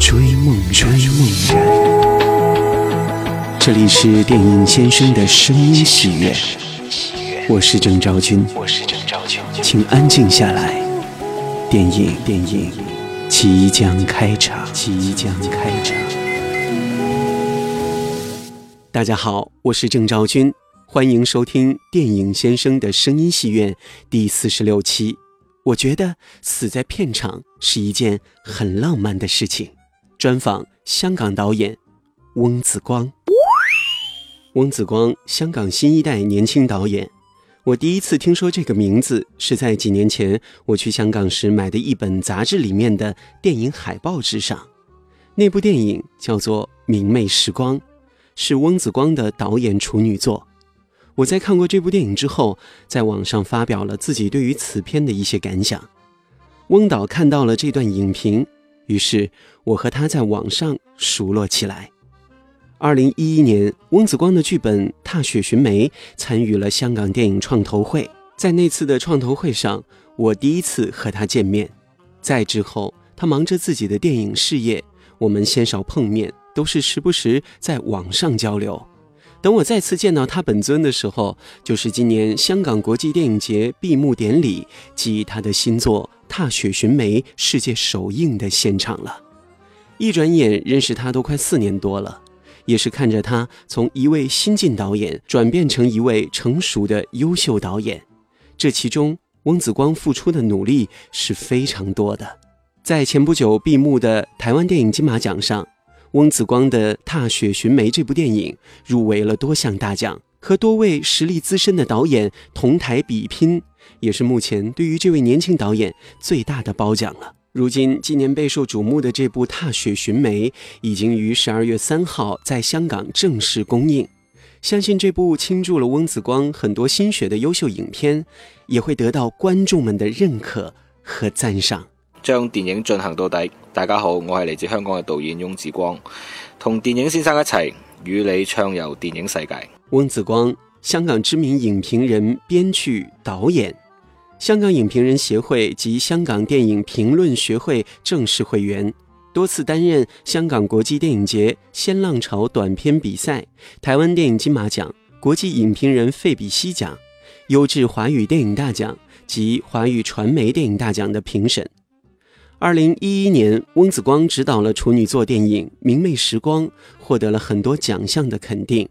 追梦追梦人。这里是电影先生的声音喜悦，我是郑昭君，请安静下来，电影电影即将开场，即将开场。大家好，我是郑昭君。欢迎收听电影先生的声音戏院第四十六期。我觉得死在片场是一件很浪漫的事情。专访香港导演翁子光。翁子光，香港新一代年轻导演。我第一次听说这个名字是在几年前我去香港时买的一本杂志里面的电影海报之上。那部电影叫做《明媚时光》，是翁子光的导演处女作。我在看过这部电影之后，在网上发表了自己对于此片的一些感想。翁导看到了这段影评，于是我和他在网上熟络起来。二零一一年，翁子光的剧本《踏雪寻梅》参与了香港电影创投会，在那次的创投会上，我第一次和他见面。再之后，他忙着自己的电影事业，我们鲜少碰面，都是时不时在网上交流。等我再次见到他本尊的时候，就是今年香港国际电影节闭幕典礼及他的新作《踏雪寻梅》世界首映的现场了。一转眼认识他都快四年多了，也是看着他从一位新晋导演转变成一位成熟的优秀导演，这其中翁子光付出的努力是非常多的。在前不久闭幕的台湾电影金马奖上。翁子光的《踏雪寻梅》这部电影入围了多项大奖，和多位实力资深的导演同台比拼，也是目前对于这位年轻导演最大的褒奖了。如今，今年备受瞩目的这部《踏雪寻梅》已经于十二月三号在香港正式公映，相信这部倾注了翁子光很多心血的优秀影片，也会得到观众们的认可和赞赏。将电影进行到底。大家好，我系嚟自香港嘅导演翁子光，同电影先生一齐与你畅游电影世界。翁子光，香港知名影评人、编剧、导演，香港影评人协会及香港电影评论学会正式会员，多次担任香港国际电影节先浪潮短片比赛、台湾电影金马奖、国际影评人费比西奖、优质华语电影大奖及华语传媒电影大奖的评审。二零一一年，翁子光执导了处女作电影《明媚时光》，获得了很多奖项的肯定。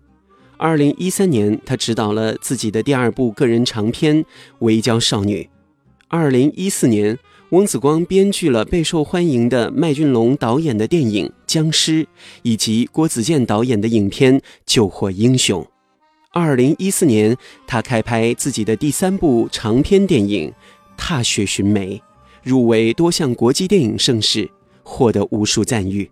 二零一三年，他执导了自己的第二部个人长片《围剿少女》。二零一四年，翁子光编剧了备受欢迎的麦浚龙导演的电影《僵尸》，以及郭子健导演的影片《救火英雄》。二零一四年，他开拍自己的第三部长篇电影《踏雪寻梅》。入围多项国际电影盛事，获得无数赞誉。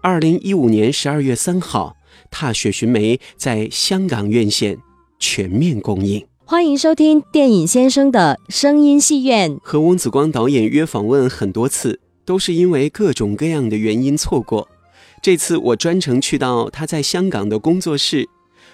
二零一五年十二月三号，《踏雪寻梅》在香港院线全面公映。欢迎收听电影先生的声音戏院。和翁子光导演约访问很多次，都是因为各种各样的原因错过。这次我专程去到他在香港的工作室，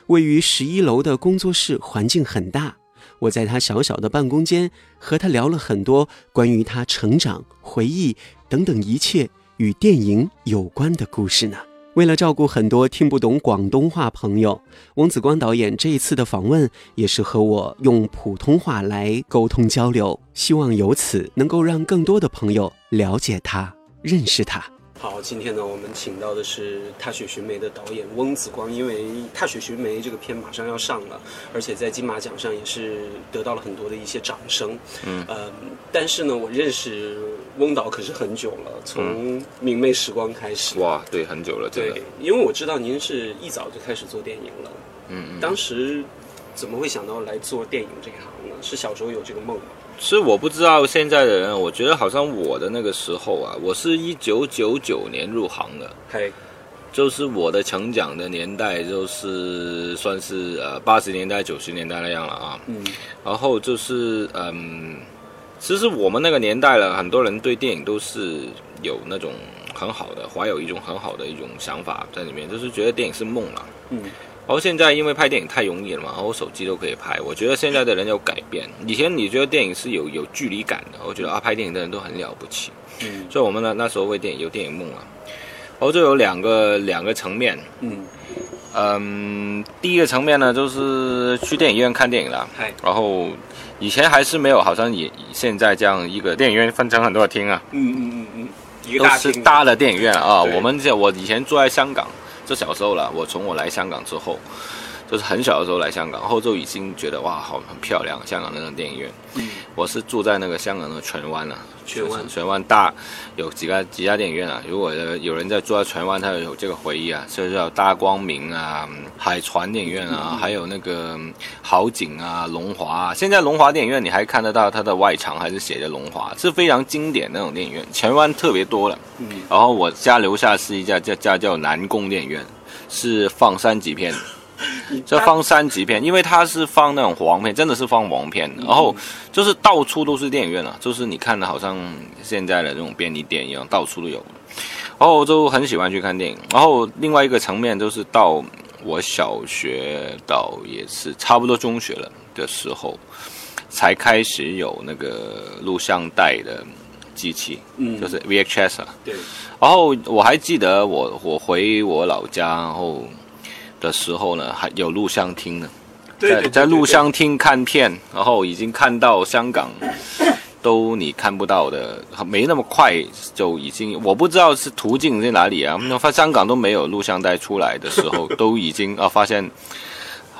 位于十一楼的工作室环境很大。我在他小小的办公间和他聊了很多关于他成长、回忆等等一切与电影有关的故事呢。为了照顾很多听不懂广东话朋友，王子光导演这一次的访问也是和我用普通话来沟通交流，希望由此能够让更多的朋友了解他、认识他。好，今天呢，我们请到的是《踏雪寻梅》的导演翁子光。因为《踏雪寻梅》这个片马上要上了，而且在金马奖上也是得到了很多的一些掌声。嗯，呃，但是呢，我认识翁导可是很久了，从《明媚时光》开始。哇，对，很久了。对，因为我知道您是一早就开始做电影了。嗯嗯。当时怎么会想到来做电影这一行呢？是小时候有这个梦吗？是我不知道现在的人，我觉得好像我的那个时候啊，我是一九九九年入行的，嘿，就是我的成长的年代，就是算是呃八十年代九十年代那样了啊。嗯然后就是嗯，其实我们那个年代了，很多人对电影都是有那种很好的，怀有一种很好的一种想法在里面，就是觉得电影是梦了。嗯然后现在因为拍电影太容易了嘛，然后手机都可以拍。我觉得现在的人有改变，以前你觉得电影是有有距离感的，我觉得啊拍电影的人都很了不起，嗯。所以我们呢那时候为电影有电影梦啊。然后就有两个两个层面，嗯，嗯，第一个层面呢就是去电影院看电影了，嗨，然后以前还是没有，好像也现在这样一个电影院分成很多的厅啊，嗯嗯嗯嗯，一个都是大的电影院啊。对。我们这我以前住在香港，这小时候了。我从我来香港之后，就是很小的时候来香港，后就已经觉得哇，好很漂亮，香港那种电影院。嗯我是住在那个香港的荃湾啊，荃湾荃湾大有几个几家电影院啊。如果呃有人在住在荃湾，他有这个回忆啊，就是叫大光明啊、海船电影院啊，还有那个嗯好景啊、龙华、啊。现在龙华电影院你还看得到它的外墙还是写着龙华，是非常经典那种电影院。荃湾特别多了。嗯然后我家楼下是一家叫家叫南宫电影院，是放三级片的。这放三级片，因为它是放那种黄片，真的是放黄片的。然后就是到处都是电影院了，就是你看的好像现在的这种便利店一样，到处都有。然后我就很喜欢去看电影。然后另外一个层面就是到我小学到也是差不多中学了的时候，才开始有那个录像带的机器，嗯就是 VHS 啊。对，然后我还记得我我回我老家然后的时候呢，还有录像厅呢，对对对在在录像厅看片，然后已经看到香港都你看不到的，没那么快就已经，我不知道是途径在哪里啊。那发香港都没有录像带出来的时候，都已经啊发现。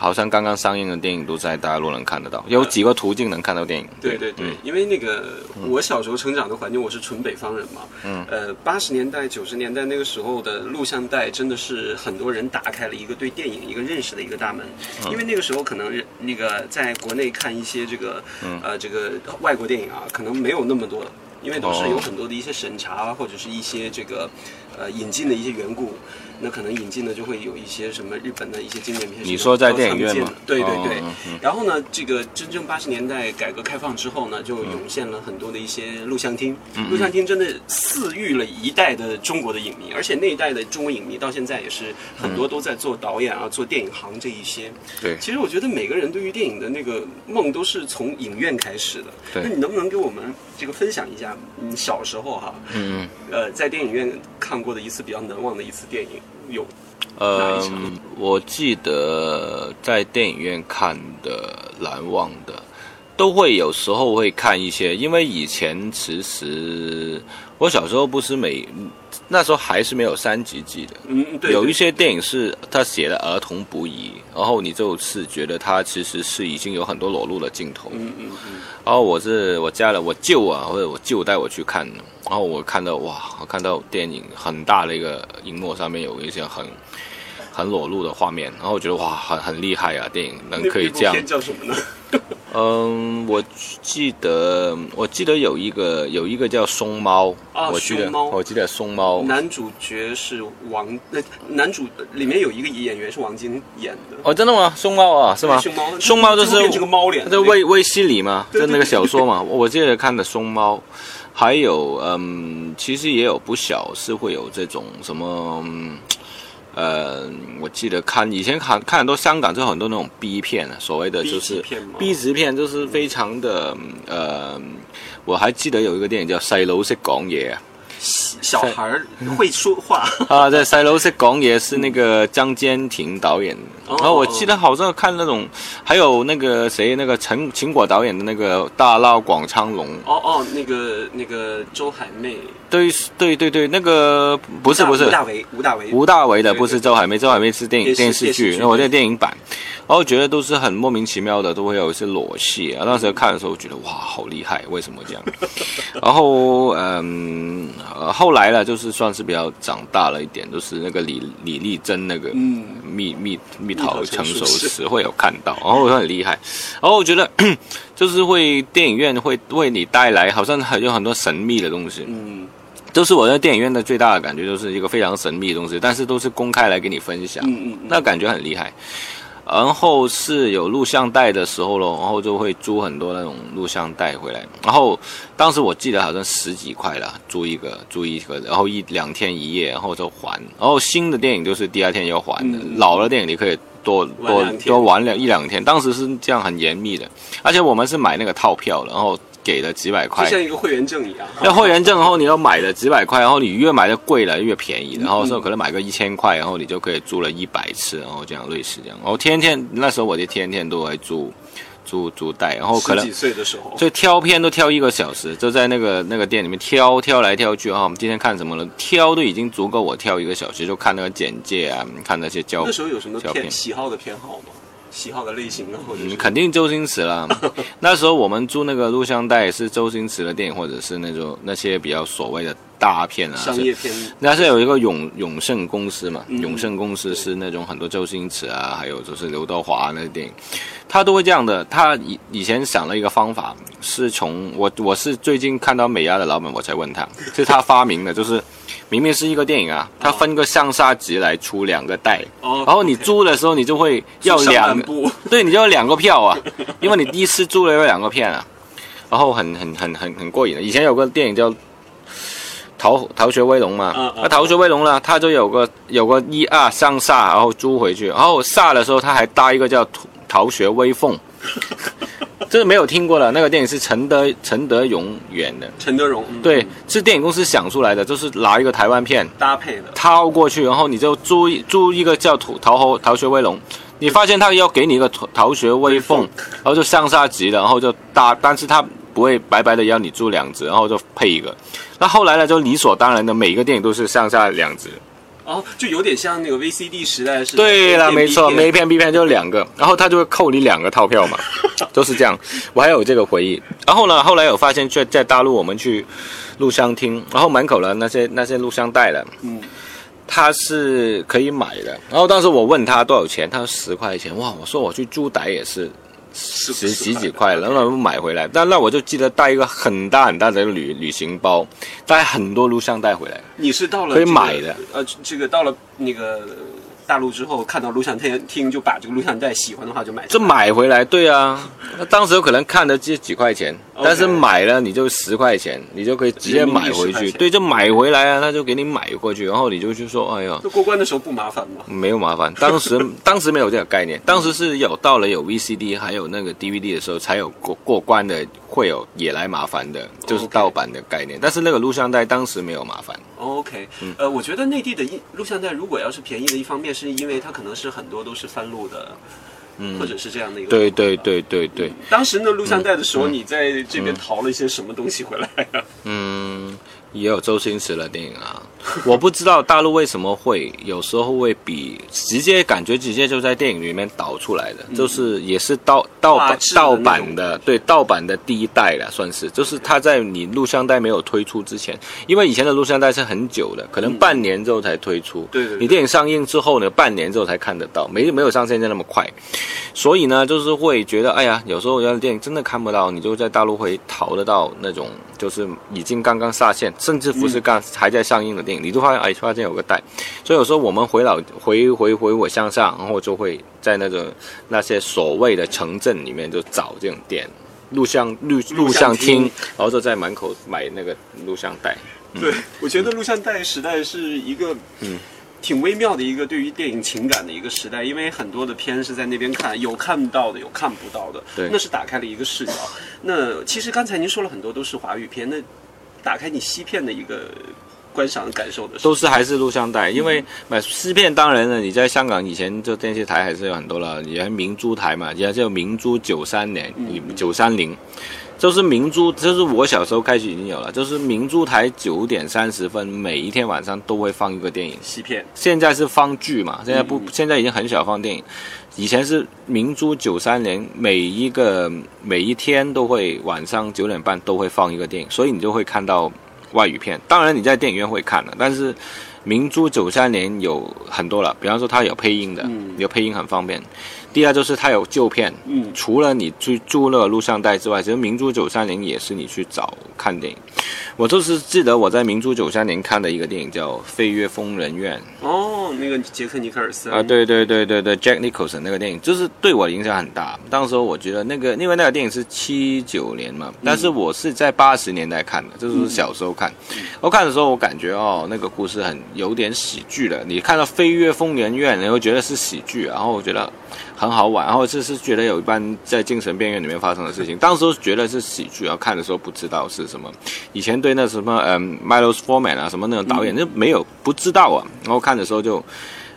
好像刚刚上映的电影都在大陆能看得到，有几个途径能看到电影。对对对，嗯因为那个我小时候成长的环境，我是纯北方人嘛。嗯。呃，八十年代、九十年代那个时候的录像带，真的是很多人打开了一个对电影一个认识的一个大门。嗯因为那个时候可能人那个在国内看一些这个、嗯呃这个外国电影啊，可能没有那么多。因为都是哦有很多的一些审查啊，或者是一些这个，呃，引进的一些缘故，那可能引进的就会有一些什么日本的一些经典片。你说在电影院吗吗？对对对。哦嗯嗯然后呢，这个真正八十年代改革开放之后呢，就涌现了很多的一些录像厅。嗯录像厅真的饲育了一代的中国的影迷，而且那一代的中国影迷到现在也是很多都在做导演啊、做电影行这一些。对其实我觉得每个人对于电影的那个梦都是从影院开始的。对那你能不能给我们这个分享一下，你小时候哈，嗯呃，在电影院看过的一次比较难忘的一次电影有？哪呃，我记得在电影院看的难忘的，都会有时候会看一些，因为以前其实我小时候不是每那时候还是没有三级机的，嗯，对，有一些电影是他写的儿童不宜，然后你就是觉得他其实是已经有很多裸露的镜头，嗯嗯嗯，然后我是我家了我舅啊，或者我舅带我去看，然后我看到哇，我看到电影很大的一个荧幕上面有一些很很裸露的画面，然后我觉得哇，很很厉害啊，电影能可以这样。叫什么呢？嗯，我记得我记得有一个有一个叫松猫，啊我记得我记得松猫，男主角是王，那男主里面有一个演员是王晶演的，哦，真的吗？松猫啊，是吗？熊猫，松猫就是就变成个猫脸，这卫卫西里嘛，对就那个小说嘛，我记得看的松猫，还有嗯，其实也有不小是会有这种什么。嗯呃，我记得看以前看看很多香港就很多那种 B 片啊，所谓的就是 B 级片，就是非常的呃，我还记得有一个电影叫《细佬識講嘢》啊，小孩儿会说话，啊，在《細佬識講嘢》是那个张坚庭导演。然后我记得好像看那种，还有那个谁，那个陈秦果导演的那个《大闹广昌隆》，哦哦，那个那个周海媚，对对对对，那个不是不是。吴大维，吴大维，吴大维的，不是周海媚，周海媚是电影电视剧，那我这电影版，然后觉得都是很莫名其妙的，都会有一些裸戏啊。当时看的时候觉得哇，好厉害，为什么这样？然后嗯，呃后来呢，就是算是比较长大了一点，就是那个李李丽珍那个嗯。蜜蜜蜜桃桃成熟时。时会有看到，然后我说很厉害，然后我觉得 就是会电影院会为你带来好像很有很多神秘的东西，嗯。都是我在电影院的最大的感觉，就是一个非常神秘的东西，但是都是公开来给你分享，嗯嗯那感觉很厉害。然后是有录像带的时候咯，然后就会租很多那种录像带回来。然后当时我记得好像十几块啦，租一个，租一个，然后一两天一夜，然后就还。然后新的电影就是第二天要还的，嗯老的电影你可以多多多玩两一两天。当时是这样很严密的，而且我们是买那个套票，然后给了几百就块。像一个会员证一样。那会员证，然后你要买了几百块，然后你越买的贵了越便宜，然后说可能买个一千块，然后你就可以租了一百次，然后这样类似这样。然后天天那时候我就天天都在租租租带，然后可能十几岁的时候，所以挑片都挑一个小时，就在那个那个店里面挑挑来挑去啊。我们今天看什么了？挑都已经足够我挑一个小时，就看那个简介啊，看那些胶那时候有什么。偏喜好的偏好吗？喜好的类型啊，或者嗯，肯定周星驰啦。那时候我们租那个录像带是周星驰的电影，或者是那种那些比较所谓的大片啊，商业片，那是有一个永永盛公司嘛，嗯永盛公司是那种很多周星驰啊，还有就是刘德华那些电影，他都会这样的。他以以前想了一个方法，是从我我是最近看到美亚的老板，我才问他，是他发明的，就是明明是一个电影啊，它分个上下集来出两个带，哦，然后你租的时候你就会要两部，对，你就要两个票啊，因为你第一次租了有两个片啊，然后很很很很很过瘾的。以前有个电影叫《逃逃学威龙》嘛，那《逃学威龙》呢，它就有个有个一二上下，然后租回去，然后下的时候它还搭一个叫《逃学威凤》，这个没有听过的，那个电影是陈德陈德容演的，陈德容，嗯对，是电影公司想出来的，就是拿一个台湾片。搭配的，套过去，然后你就租租一个叫逃逃逃学威龙，你发现他要给你一个逃逃学威凤，然后就上下集的，然后就搭，但是他不会白白的要你租两只，然后就配一个。那后来呢，就理所当然的，每一个电影都是上下两只。哦，就有点像那个 VCD 时代是。对了，没错，每一片 B 片就两个，然后他就会扣你两个套票嘛，就是这样。我还有这个回忆。然后呢，后来有发现，在在大陆我们去录像厅，然后门口的那些那些录像带的，嗯，它是可以买的。然后当时我问他多少钱，他说十块钱。哇，我说我去租带也是十十几几块，然后买回来。但那我就记得带一个很大很大的旅旅行包，带很多录像带回来。你是到了可以买的，呃，这个到了那个大陆之后，看到录像厅厅就把这个录像带喜欢的话就买。下来，就买回来，对啊，那当时有可能看的就几块钱，但是买了你就十块钱，你就可以直接买回人民币10块去，对，就买回来啊，他就给你买过去，然后你就去说，哎呀，那过关的时候不麻烦吗？没有麻烦，当时 当时没有这个概念，当时是有到了有 VCD 还有那个 DVD 的时候才有过过关的，会有也来麻烦的，就是盗版的概念，但是那个录像带当时没有麻烦。OK，嗯呃，我觉得内地的音录像带如果要是便宜的，一方面是因为它可能是很多都是翻录的，嗯或者是这样的一个。对对。对对对，当时那，录像带的时候，你在这边淘了一些什么东西回来啊？嗯，也有周星驰的电影啊。我不知道大陆为什么会有时候会比直接感觉直接就在电影里面导出来的，就是也是盗盗版盗版的，对盗版的第一代了，算是，就是它在你录像带没有推出之前，因为以前的录像带是很久的，可能半年之后才推出，对你电影上映之后呢，半年之后才看得到，没没有像现在那么快，所以呢，就是会觉得，哎呀，有时候要电影真的看不到，你就在大陆会淘得到那种，就是已经刚刚下线，甚至不是刚、还在上映的电影，你都发现，哎，发现有个带，所以有时候我们回老回回回我乡下，然后就会在那种那些所谓的城镇里面就找这种店。录像录录像厅，然后就在门口买那个录像带。对，我觉得录像带时代是一个，嗯。挺微妙的一个对于电影情感的一个时代，因为很多的片是在那边看，有看到的，有看不到的，对那是打开了一个视角。那其实刚才您说了很多都是华语片，那打开你西片的一个观赏感受的时候，都是还是录像带，因为买西片当然了，你在香港以前就电视台还是有很多了，以前明珠台嘛，以前叫明珠九三年九三零，就是明珠，就是我小时候开始已经有了，就是明珠台九点三十分，每一天晚上都会放一个电影。西片，现在是放剧嘛，现在不，现在已经很少放电影。以前是明珠九三年，每一个每一天都会晚上九点半都会放一个电影，所以你就会看到外语片。当然你在电影院会看的，但是明珠九三年有很多了，比方说它有配音的，有配音很方便。第二就是它有旧片，嗯，除了你去租那个录像带之外，其实明珠九三零也是你去找看电影。我就是记得我在明珠九三年看的一个电影叫《飞越疯人院》。哦，那个杰克尼克尔森啊，对对对对对，Jack Nicholson 那个电影，就是对我影响很大。当时我觉得那个，因为那个电影是七九年嘛，但是我是在八十年代看的，就是小时候看。我看的时候，我感觉哦，那个故事很有点喜剧的。你看到《飞越疯人院》，你会觉得是喜剧，然后我觉得。很好玩，然后就是觉得有一般在精神病院里面发生的事情，当时觉得是喜剧，然后看的时候不知道是什么。以前对那什么嗯，Milos Forman 啊，什么那种导演就没有不知道啊。然后看的时候就，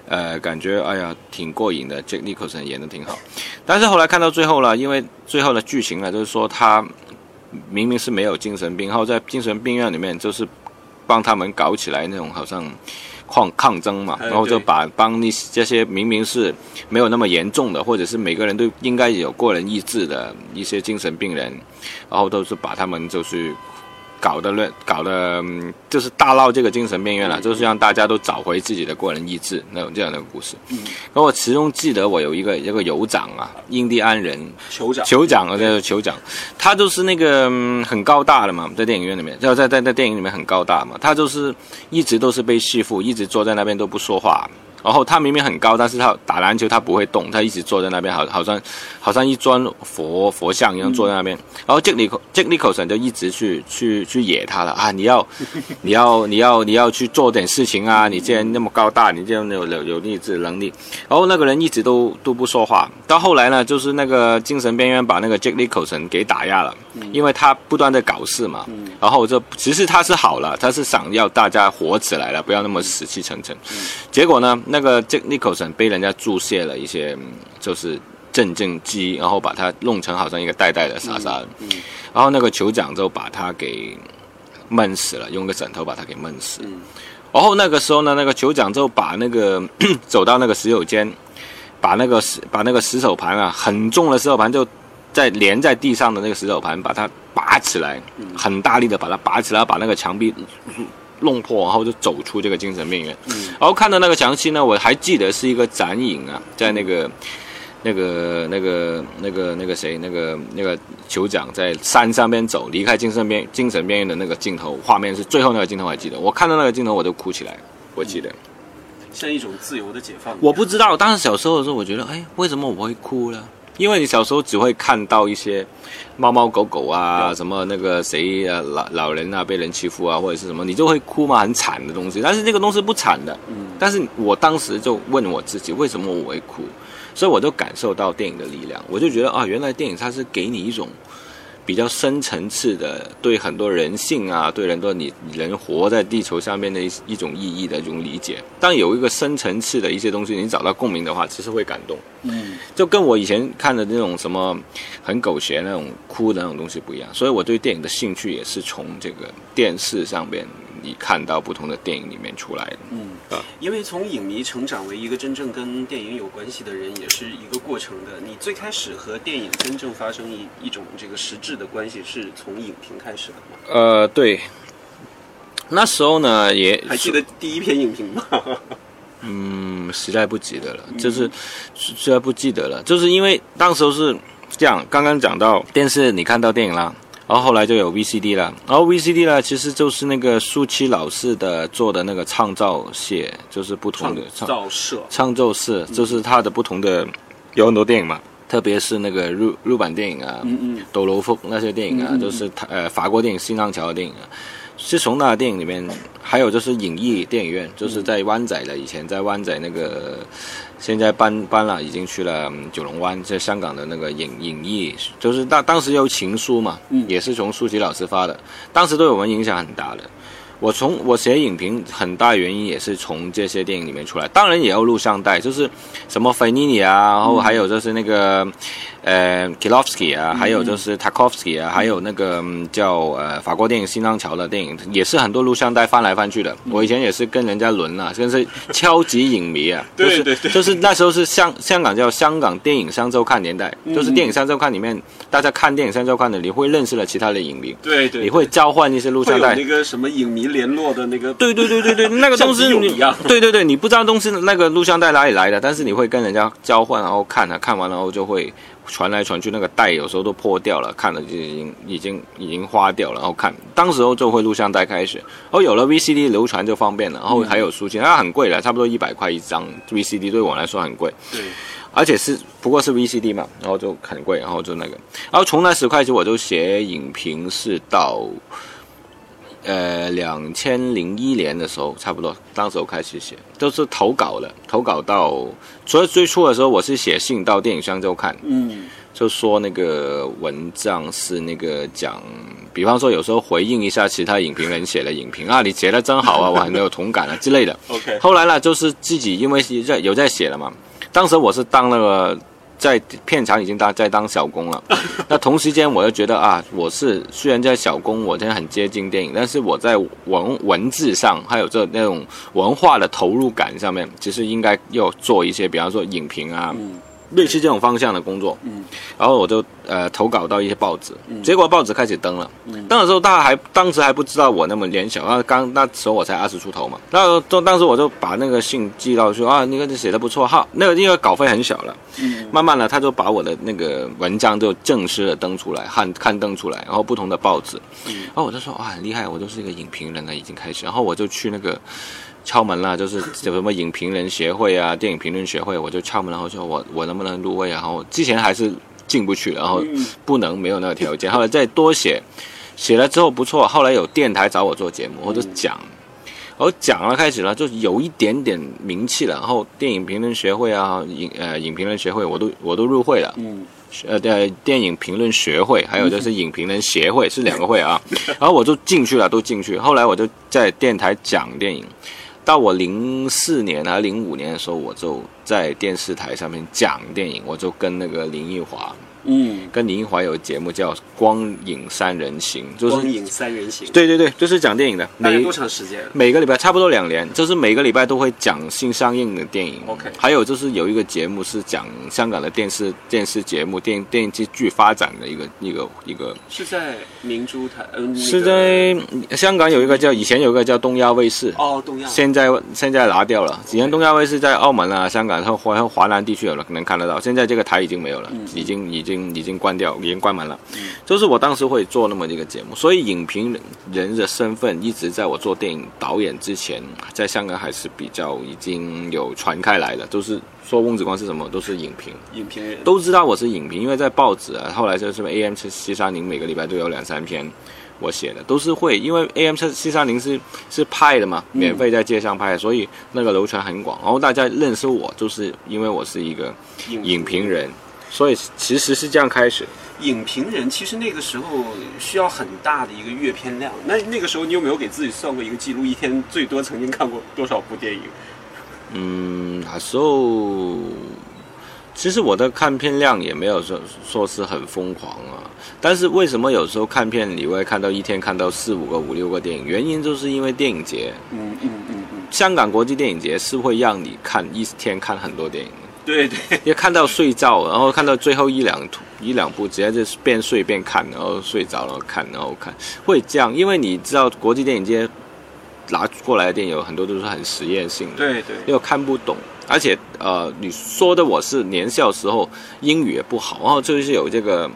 呃，感觉哎呀挺过瘾的，Jack Nicholson 演的挺好。但是后来看到最后了，因为最后的剧情呢，就是说他明明是没有精神病，然后在精神病院里面就是帮他们搞起来那种好像。抗抗争嘛，然后就把帮那这些明明是没有那么严重的，或者是每个人都应该有过人意志的一些精神病人，然后都是把他们就是。搞得乱，搞得就是大闹这个精神病院了，就是让大家都找回自己的个人意志那种这样的故事。嗯，然后我其中记得我有一个一个酋长啊，印第安人。酋长，酋长啊，叫酋长，他就是那个很高大的嘛，在电影院里面，就在在在电影里面很高大嘛，他就是一直都是被欺负，一直坐在那边都不说话。然后他明明很高，但是他打篮球他不会动，他一直坐在那边，好好像好像一尊佛佛像一样坐在那边。然后杰尼杰尼克森就一直去去去野他了啊！你要 你要你要你要去做点事情啊！你既然那么高大，你这样有有有励志能力。然后那个人一直都都不说话。到后来呢，就是那个精神病院把那个杰尼克森给打压了，因为他不断的搞事嘛。然后就其实他是好了，他是想要大家活起来了，不要那么死气沉沉。结果呢？那个杰尼克森被人家注射了一些，就是镇静剂，然后把他弄成好像一个呆呆的傻傻的，然后那个酋长就把他给闷死了，用个枕头把他给闷死。然后那个时候呢，那个酋长就把那个 走到那个洗手间，把那个石把那个石手盘啊，很重的石手盘就在连在地上的那个石手盘，把它拔起来，很大力的把它拔起来，把那个墙壁。弄破，然后就走出这个精神病院。嗯，然后看到那个详细呢，我还记得是一个展影啊，在那个、那个、那个、那个、那个谁，那个那个酋长在山上边走，离开精神病精神病院的那个镜头画面是最后那个镜头，还记得。我看到那个镜头，我都哭起来。我记得，像一种自由的解放。我不知道，当时小时候的时候，我觉得，哎，为什么我会哭呢？因为你小时候只会看到一些猫猫狗狗啊，什么那个谁啊老老人啊被人欺负啊，或者是什么，你就会哭嘛，很惨的东西。但是这个东西不惨的。嗯。但是我当时就问我自己，为什么我会哭？所以我就感受到电影的力量，我就觉得啊，原来电影它是给你一种。比较深层次的对很多人性啊，对很多你人活在地球上面的一一种意义的一种理解。当有一个深层次的一些东西，你找到共鸣的话，其实会感动。嗯，就跟我以前看的那种什么很狗血那种哭的那种东西不一样。所以我对电影的兴趣也是从这个电视上边。你看到不同的电影里面出来的，嗯啊，因为从影迷成长为一个真正跟电影有关系的人，也是一个过程的。你最开始和电影真正发生一一种这个实质的关系，是从影评开始的吗？呃，对。那时候呢，也还记得第一篇影评吗？嗯，实在不记得了，就是实在不记得了，就是因为当时候是这样，刚刚讲到电视，你看到电影了。然后后来就有 VCD 了，然后 VCD 呢，其实就是那个舒淇老师的做的那个创造写，就是不同的创造社，创造社就是他的不同的有很多电影嘛，特别是那个日日版电影啊，嗯嗯，斗罗风那些电影啊，就是他呃法国电影新浪桥的电影啊。是从那电影里面，还有就是影艺电影院，就是在湾仔的，以前在湾仔那个，现在搬搬了，已经去了九龙湾，在香港的那个影影艺，就是当当时有情书嘛，也是从舒淇老师发的，当时对我们影响很大的。我从我写影评很大原因也是从这些电影里面出来，当然也要录像带，就是什么费尼尼啊，然后还有就是那个呃 Kilovsky 啊，还有就是 Tarkovsky 啊，还有那个嗯叫呃法国电影《新浪潮》的电影，也是很多录像带翻来翻去的。我以前也是跟人家轮啊，真是超级影迷啊，就是对对。就是那时候是香香港叫香港电影商周看年代，就是电影商周看里面大家看电影三周看的，你会认识了其他的影迷，对对你会交换一些录像带。那个什么影迷联络的那个，对对对对对，那个 东西你像笔友一样。对对对，你不知道东西那个录像带哪里来的，但是你会跟人家交换，然后看啊，看完然后就会传来传去，那个带有时候都破掉了，看了就已经已经已经花掉了，然后看，当时候就会录像带开始，然后有了 VCD 流传就方便了，然后还有书签，那很贵了，差不多一百块一张 VCD，对我来说很贵。对，而且是不过是 VCD 嘛，然后就很贵，然后就那个，然后从那时开始我就写影评，是到呃两千零一年的时候，差不多，当时我开始写，都是投稿了，投稿到，所以最初的时候我是写信到电影商周看，嗯。就说那个文章是那个讲，比方说有时候回应一下其他影评人写的影评啊，你写的真好啊，我很有同感啊之类的。OK，后来呢，就是自己因为有在有在写了嘛，当时我是当那个在片场已经当在当小工了，那同时间我又觉得啊，我是虽然在小工，我现在很接近电影，但是我在文文字上还有这那种文化的投入感上面，其实应该要做一些，比方说影评啊。嗯类似这种方向的工作，嗯，然后我就呃投稿到一些报纸，结果报纸开始登了，登的时候大家还当时还不知道我那么年小，啊，刚那时候我才二十出头嘛，那当当时我就把那个信寄到说啊，那个写的不错哈，那个因为稿费很小了，嗯。慢慢的他就把我的那个文章就正式的登出来，刊刊登出来，然后不同的报纸，嗯。然后我就说哇很厉害，我就是一个影评人了，已经开始，然后我就去那个。敲门了，就是有什么影评人协会啊、电影评论协会，我就敲门，然后说我我能不能入会啊？然后之前还是进不去，然后不能没有那个条件，后来再多写，写了之后不错，后来有电台找我做节目，我就讲，然后讲了开始了，就有一点点名气了，然后电影评论协会啊、影呃影评人协会我都我都入会了，嗯呃，对，电影评论学会，还有就是影评人协会是两个会啊。然后我就进去了，都进去。后来我就在电台讲电影，到我零四年还是零五年的时候，我就在电视台上面讲电影，我就跟那个林奕华，嗯，跟林奕华有节目叫《光影三人行》，就是光影三人行，对对对，就是讲电影的，每多长时间？每个礼拜差不多两年，就是每个礼拜都会讲新上映的电影。OK 还有就是有一个节目是讲香港的电视电视节目、电电视剧发展的一个一个一个，是在明珠台，嗯，那个是在香港有一个叫以前有一个叫东亚卫视。哦东亚，现在现在拿掉了，以前东亚卫视在澳门啊、香港和华华南地区有了，可能看得到。现在这个台已经没有了，已经已经已经关掉，已经关门了。就是我当时会做那么一个节目，所以影评人的身份一直在我做电影导演之前，在香港还是比较已经有传开来的，都是说翁子光是什么，都是影评。影评人，都知道我是影评，因为在报纸啊，后来就是 AM 七三零每个礼拜都有两三篇我写的，都是会，因为 AM 七三零是是派的嘛，免费在街上拍的，所以那个流传很广，然后大家认识我，就是因为我是一个影评人，所以其实是这样开始。影评人其实那个时候需要很大的一个阅片量。那那个时候你有没有给自己算过一个记录？一天最多曾经看过多少部电影？嗯，那时候其实我的看片量也没有说说是很疯狂啊，但是为什么有时候看片你会看到一天看到四五个、五六个电影？原因就是因为电影节，嗯嗯嗯嗯，香港国际电影节是会让你看一天看很多电影，对对，也看到睡觉，然后看到最后一两一两部，直接就是边睡边看，然后睡着然后看，然后看，会这样，因为你知道国际电影节拿过来的电影有很多都是很实验性的，对对，又看不懂，而且呃，你说的我是年少时候英语也不好，然后就是有这个。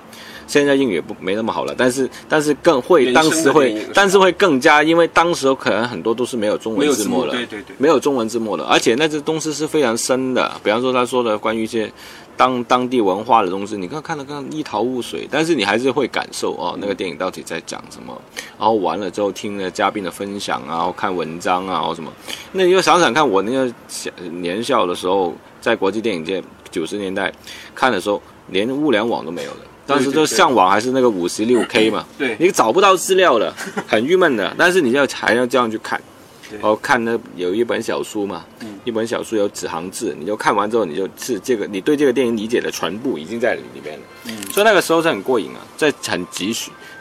现在英语也不没那么好了，但是但是更会当时会但是会更加，因为当时可能很多都是没有中文字幕的，对对对，没有中文字幕的，而且那些东西是非常深的。比方说他说的关于一些当当地文化的东西，你看看得看一头雾水，但是你还是会感受哦，那个电影到底在讲什么。然后完了之后听了嘉宾的分享啊，然后看文章啊，或什么。那你就想想看，我那个小年少的时候，在国际电影界九十年代看的时候，连物联网都没有的。当时就上网还是那个五十六 K 嘛，对。你找不到资料了，很郁闷的。但是你要还要这样去看，对。然后看那有一本小书嘛，嗯。一本小书有几行字，你就看完之后，你就是这个你对这个电影理解的全部已经在里面了。嗯。所以那个时候是很过瘾啊，在很急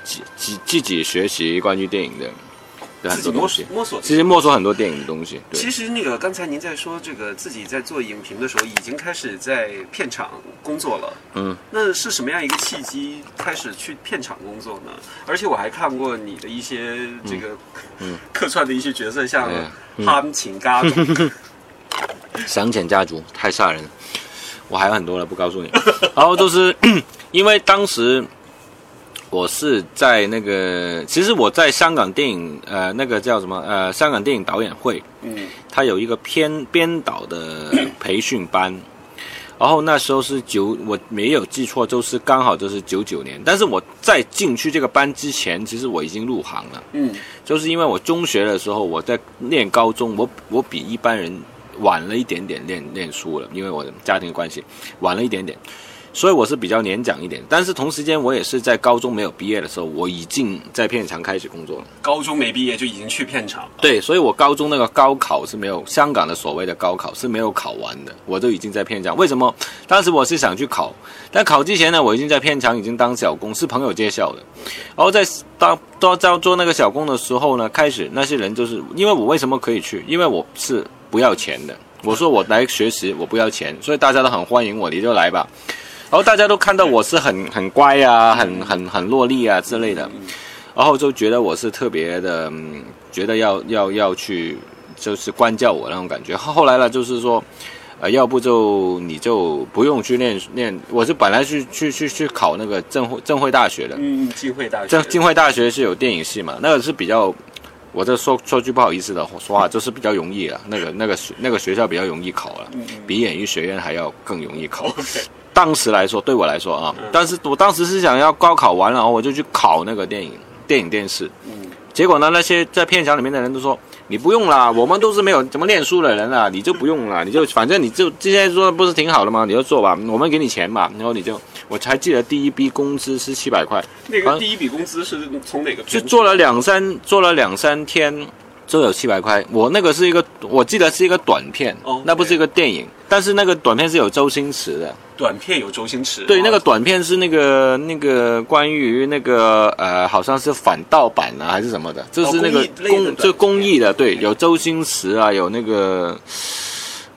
自自己学习关于电影的自己摸多东西，摸索。其实摸索很多电影的东西。对其，实那个刚才您在说这个自己在做影评的时候，已经开始在片场工作了。嗯，那是什么样一个契机开始去片场工作呢？而且我还看过你的一些这个嗯 客串的一些角色，像哎嗯哈请家族。赏浅家族太吓人了，我还有很多了，不告诉你。然后就是 因为当时我是在那个，其实我在香港电影呃那个叫什么呃香港电影导演会，嗯它有一个编编导的培训班。然后那时候是九，我没有记错，就是刚好就是九九年。但是我在进去这个班之前，其实我已经入行了。嗯就是因为我中学的时候我在念高中，我我比一般人晚了一点点念念书了，因为我的家庭关系晚了一点点，所以我是比较年长一点。但是同时间，我也是在高中没有毕业的时候，我已经在片场开始工作了。高中没毕业就已经去片场了。对，所以我高中那个高考是没有香港的所谓的高考是没有考完的，我都已经在片场。为什么？当时我是想去考，但考之前呢，我已经在片场已经当小工，是朋友介绍的。然后在当当在做那个小工的时候呢，开始那些人就是因为我为什么可以去？因为我是不要钱的。我说我来学习，我不要钱，所以大家都很欢迎我，你就来吧。然后大家都看到我是很很乖啊，很很很落力啊之类的。然后就觉得我是特别的，嗯，觉得要要要去，就是关教我那种感觉。后后来呢，就是说，呃，要不就你就不用去练练，我是本来去去去去考那个政会政会大学的，嗯，浸会大学。政浸会大学是有电影系嘛，那个是比较，我这说说句不好意思的说话，就是比较容易了，那个那个学那个学校比较容易考了，比演艺学院还要更容易考。当时来说，对我来说啊，但是我当时是想要高考完了，然后我就去考那个电影、电影电视。嗯结果呢，那些在片场里面的人都说你不用啦，我们都是没有怎么念书的人啦，你就不用啦，你就反正你就现在做的不是挺好的吗？你就做吧，我们给你钱吧，然后你就，我才记得第一笔工资是七百块，啊那个第一笔工资是从哪个就做了两三做了两三天，就有七百块。我那个是一个，我记得是一个短片，哦那不是一个电影，但是那个短片是有周星驰的。短片有周星驰。对，哦那个短片是那个那个关于那个呃，好像是反盗版啊还是什么的，就是那个公就公益的，对，片有周星驰啊，有那个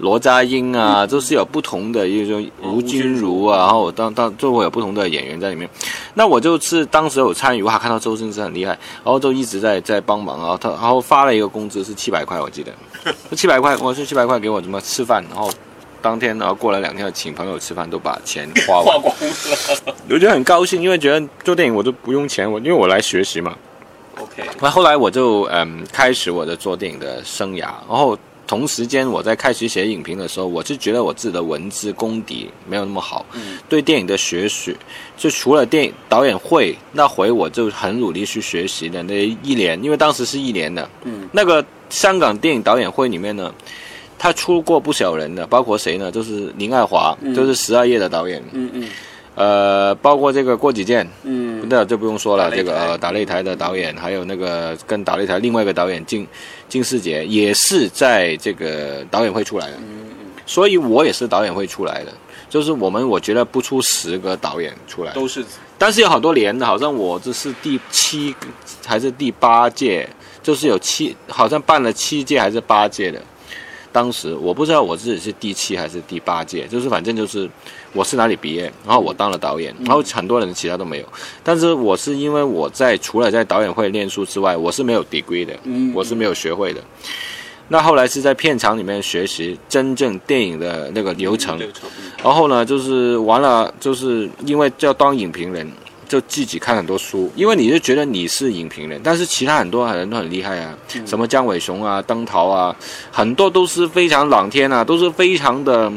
罗家英啊，就是有不同的，一种吴君如啊，然后我当当就会有不同的演员在里面。那我就是当时有参与，哇，看到周星驰很厉害，然后就一直在在帮忙，然后他然后发了一个工资是七百块，我记得，七百块，我是七百块给我怎么吃饭，然后。当天，然后过了两天，请朋友吃饭，都把钱花完花。光了。我觉得很高兴，因为觉得做电影我都不用钱，我因为我来学习嘛。OK，那后来我就嗯开始我的做电影的生涯，然后同时间我在开始写影评的时候，我是觉得我自己的文字功底没有那么好，嗯。对电影的学习，就除了电影导演会那回，我就很努力去学习的那一年，因为当时是一年的，嗯，那个香港电影导演会里面呢。他出过不少人的，包括谁呢？就是林爱华，就是十二夜的导演，嗯嗯呃，包括这个郭子健，嗯。那就不用说了，这个呃打擂台的导演，还有那个跟打擂台另外一个导演金金世杰，也是在这个导演会出来的，嗯所以我也是导演会出来的。就是我们我觉得不出十个导演出来，都是。但是有好多年的，好像我这是第七还是第八届，就是有七，好像办了七届还是八届的。当时我不知道我自己是第七还是第八届，就是反正就是我是哪里毕业，然后我当了导演，然后很多人其他都没有。但是我是因为我在除了在导演会念书之外，我是没有 degree 的，嗯我是没有学会的。那后来是在片场里面学习真正电影的那个流程，然后呢，就是完了，就是因为要当影评人，就自己看很多书，因为你就觉得你是影评人，但是其他很多人都很厉害啊，什么姜伟雄啊、登陶啊，很多都是非常朗天啊，都是非常的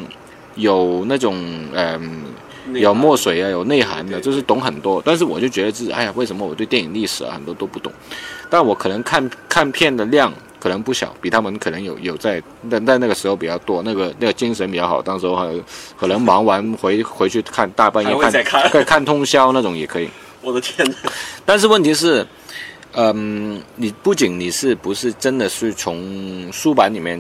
有那种嗯。有墨水啊，有内涵的，就是懂很多。但是我就觉得自己，哎呀，为什么我对电影历史啊很多都不懂？但我可能看看片的量，可能不小，比他们可能有有在那在那个时候比较多，那个那个精神比较好，当时候还可能忙完回回去看大半夜还会再看看通宵那种也可以。我的天哪！但是问题是，嗯，你不仅你是不是真的是从书版里面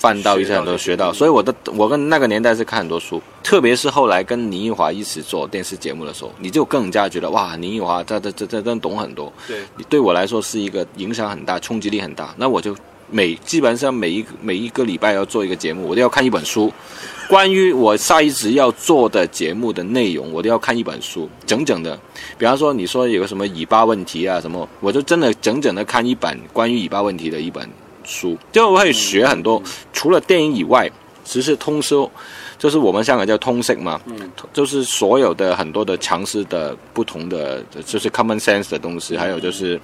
翻到一些很多学到，所以我的我跟那个年代是看很多书，特别是后来跟倪玉华一起做电视节目的时候，你就更加觉得哇，倪玉华这这这这真懂很多，对，你对我来说是一个影响很大、冲击力很大。那我就每基本上每一每一个礼拜要做一个节目，我都要看一本书，关于我下一集要做的节目的内容，我都要看一本书，整整的。比方说，你说有个什么尾巴问题啊什么，我就真的整整的看一本关于尾巴问题的一本书，就会学很多。除了电影以外，其实通识，就是我们香港叫通识嘛，嗯，就是所有的很多的常识的不同的，就是 common sense 的东西，还有就是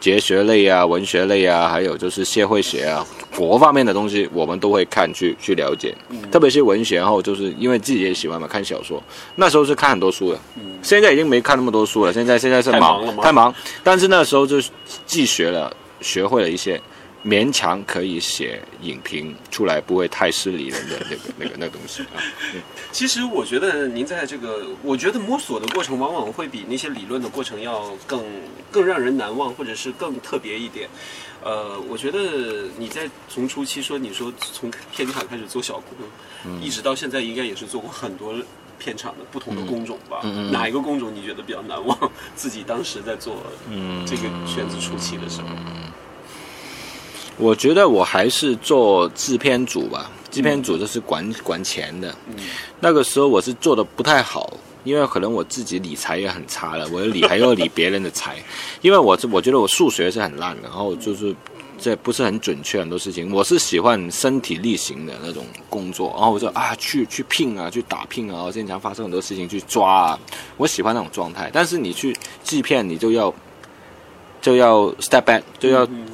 哲学类啊、文学类啊，还有就是社会学啊、国方面的东西，我们都会看去去了解。嗯特别是文学，然后就是因为自己也喜欢嘛，看小说，那时候是看很多书的。嗯现在已经没看那么多书了，现在现在是太忙太忙，但是那时候就既学了，学会了一些。勉强可以写影评出来，不会太失礼人的 那个、那个、那个东西啊。其实我觉得您在这个，我觉得摸索的过程往往会比那些理论的过程要更更让人难忘，或者是更特别一点。呃，我觉得你在从初期说，你说从片场开始做小工，一直到现在，应该也是做过很多片场的不同的工种吧？嗯嗯嗯哪一个工种你觉得比较难忘？自己当时在做嗯这个圈子初期的时候，我觉得我还是做制片组吧，制片组就是管管钱的。嗯那个时候我是做的不太好，因为可能我自己理财也很差了，我理还要理别人的财，因为我是我觉得我数学是很烂的，然后就是这不是很准确很多事情，我是喜欢身体力行的那种工作，然后我就啊去去拼啊，去打拼啊，经常发生很多事情去抓啊，我喜欢那种状态。但是你去制片，你就要就要 step back，就要嗯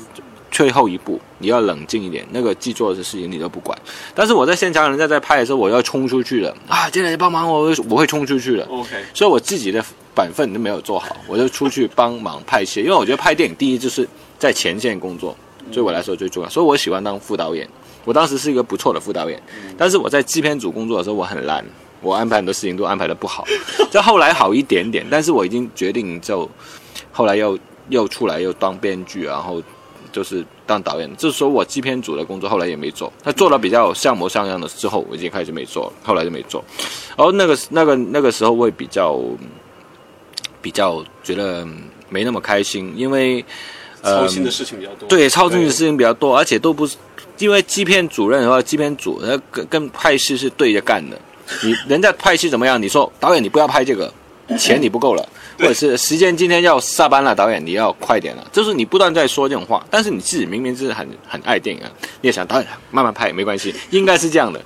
退后一步，你要冷静一点。那个记做的事情你都不管，但是我在现场，人家在拍的时候，我要冲出去了啊！进来帮忙，我会我会冲出去了。，OK，所以我自己的本分都没有做好，我就出去帮忙拍戏。因为我觉得拍电影，第一就是在前线工作，对我来说最重要。所以我喜欢当副导演。我当时是一个不错的副导演，但是我在制片组工作的时候，我很烂，我安排很多事情都安排的不好。这后来好一点点，但是我已经决定就后来又又出来又当编剧，然后就是当导演。就是说我制片组的工作后来也没做，他做了比较像模像样的之后，我已经开始没做了，后来就没做。然后那个那个那个时候会比较比较觉得没那么开心，因为呃操心的事情比较多。对，操心的事情比较多，而且都不是因为制片主任和制片组，呃，跟跟拍戏是对着干的。你人家拍戏怎么样？你说导演你不要拍这个，钱你不够了，或者是时间今天要下班了，导演你要快点了。就是你不断在说这种话，但是你自己明明是很很爱电影啊，你也想导演慢慢拍没关系，应该是这样的，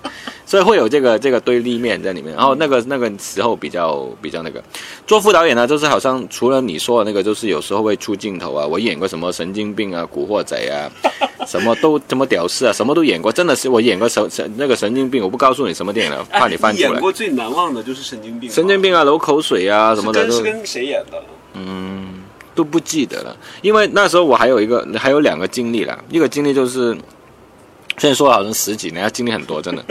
所以会有这个这个对立面在里面。然后那个那个时候比较比较那个，做副导演呢，就是好像除了你说的那个，就是有时候会出镜头啊，我演过什么神经病啊、古惑仔啊，什么都什么屌丝啊，什么都演过，真的是我演过神神那个神经病，我不告诉你什么电影了，怕你翻出来。演过最难忘的就是神经病吧，神经病啊，流口水啊什么的都是跟是跟谁演的？嗯都不记得了，因为那时候我还有一个还有两个经历了，一个经历就是，虽然说好像十几年，要经历很多，真的。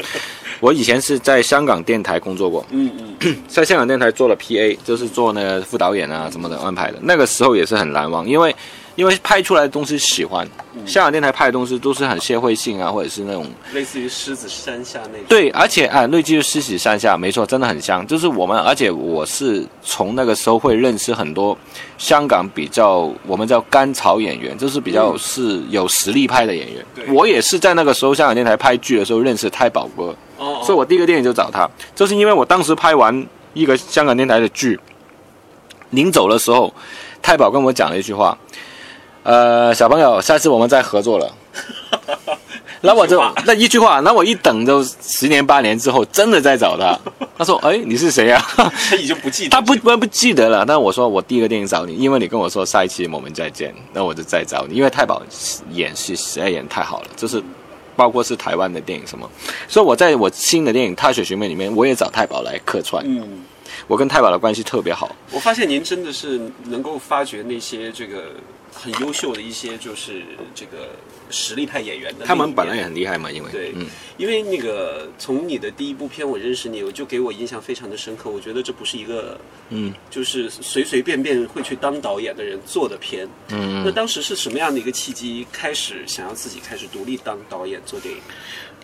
我以前是在香港电台工作过，嗯嗯，在香港电台做了 PA，就是做那个副导演啊什么的安排的。那个时候也是很难忘，因为因为拍出来的东西喜欢，香港电台拍的东西都是很社会性啊，或者是那种类似于狮子山下那种。对，而且啊，类似于狮子山下，没错，真的很像。就是我们，而且我是从那个时候会认识很多香港比较我们叫甘草演员，就是比较是有实力派的演员。对我也是在那个时候香港电台拍剧的时候认识太保哥，哦，哦所以我第一个电影就找他，就是因为我当时拍完一个香港电台的剧，临走的时候，太保跟我讲了一句话，呃，小朋友，下次我们再合作了。那我就那一句话，那我一等就十年八年之后，真的在找他。他说：“哎，你是谁啊？” 他已经不记得，他不不不记得了。但我说我第一个电影找你，因为你跟我说下一期我们再见，那我就再找你。因为太保演戏实在演太好了，就是包括是台湾的电影什么，所以我在我新的电影《踏雪寻梅》里面，我也找太保来客串。嗯，我跟太保的关系特别好。我发现您真的是能够发掘那些这个很优秀的一些就是这个实力派演员的。他们本来也很厉害嘛，因为对，嗯，因为那个从你的第一部片我认识你，我就给我印象非常的深刻。我觉得这不是一个嗯就是随随便便会去当导演的人做的片。嗯那当时是什么样的一个契机，开始想要自己开始独立当导演做电影？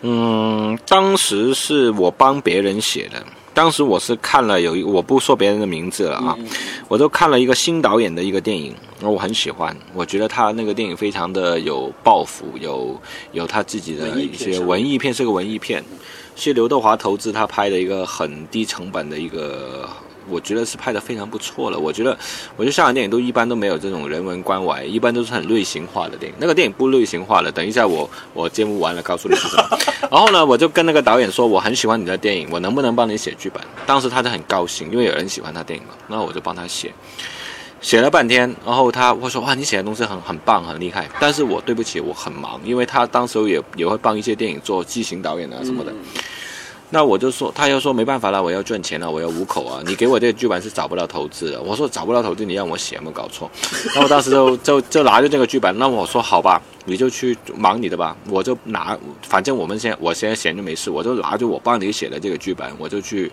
嗯，当时是我帮别人写的。当时我是看了有一，我不说别人的名字了啊，嗯我都看了一个新导演的一个电影，我很喜欢，我觉得他那个电影非常的有抱负，有有他自己的一些文艺片，是个文艺片，是刘德华投资他拍的一个很低成本的一个。我觉得是拍的非常不错了。我觉得，我觉得香港电影都一般都没有这种人文关怀，一般都是很类型化的电影。那个电影不类型化了，等一下我我节目完了告诉你是什么。然后呢，我就跟那个导演说，我很喜欢你的电影，我能不能帮你写剧本？当时他就很高兴，因为有人喜欢他电影嘛，那我就帮他写。写了半天，然后他会说哇，你写的东西很很棒，很厉害。但是我对不起，我很忙，因为他当时也也会帮一些电影做机型导演啊什么的。那我就说，他又说没办法了，我要赚钱了，我要糊口啊！你给我这个剧本是找不到投资的。我说找不到投资，你让我写，有没有搞错？然后我当时就就就拿着这个剧本，那我说好吧，你就去忙你的吧，我就拿，反正我们现在我现在闲着没事，我就拿着我帮你写的这个剧本，我就去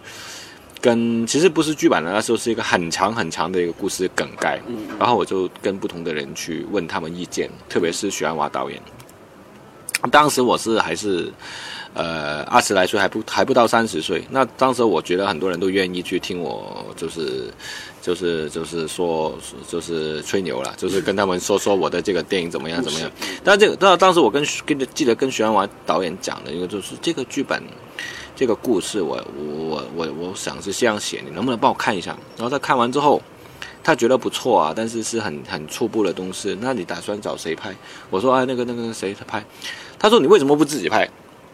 跟，其实不是剧本的，那时候是一个很长很长的一个故事梗概，然后我就跟不同的人去问他们意见，特别是许鞍华导演。当时我是还是，呃，二十来岁，还不还不到三十岁。那当时我觉得很多人都愿意去听我，就是，就是就是说，就是吹牛了，就是跟他们说说我的这个电影怎么样怎么样。但这个，但当时我跟跟记得跟徐安华导演讲的一个就是这个剧本，这个故事我我我我想是这样写，你能不能帮我看一下？然后他看完之后。他觉得不错啊，但是是很很初步的东西。那你打算找谁拍？我说啊，那个那个谁他拍？他说你为什么不自己拍？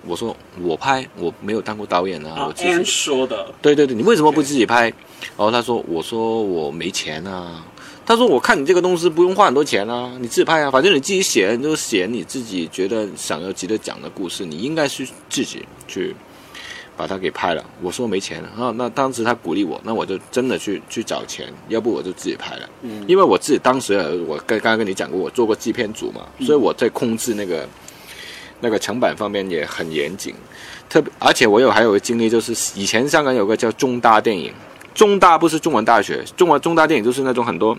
我说我拍，我没有当过导演啊，啊我自己。说的，对对对，你为什么不自己拍？然后他说，我说我没钱啊。他说我看你这个东西不用花很多钱啊，你自己拍啊，反正你自己写，你就写你自己觉得想要值得讲的故事，你应该是自己去把它给拍了。我说没钱，然后那当时他鼓励我，那我就真的去去找钱，要不我就自己拍了。嗯因为我自己当时呃我刚刚刚跟你讲过，我做过制片组嘛，所以我在控制那个那个成本方面也很严谨。特别，而且我有还有个经历，就是以前香港有个叫中大电影，中大不是中文大学，中文中大电影就是那种很多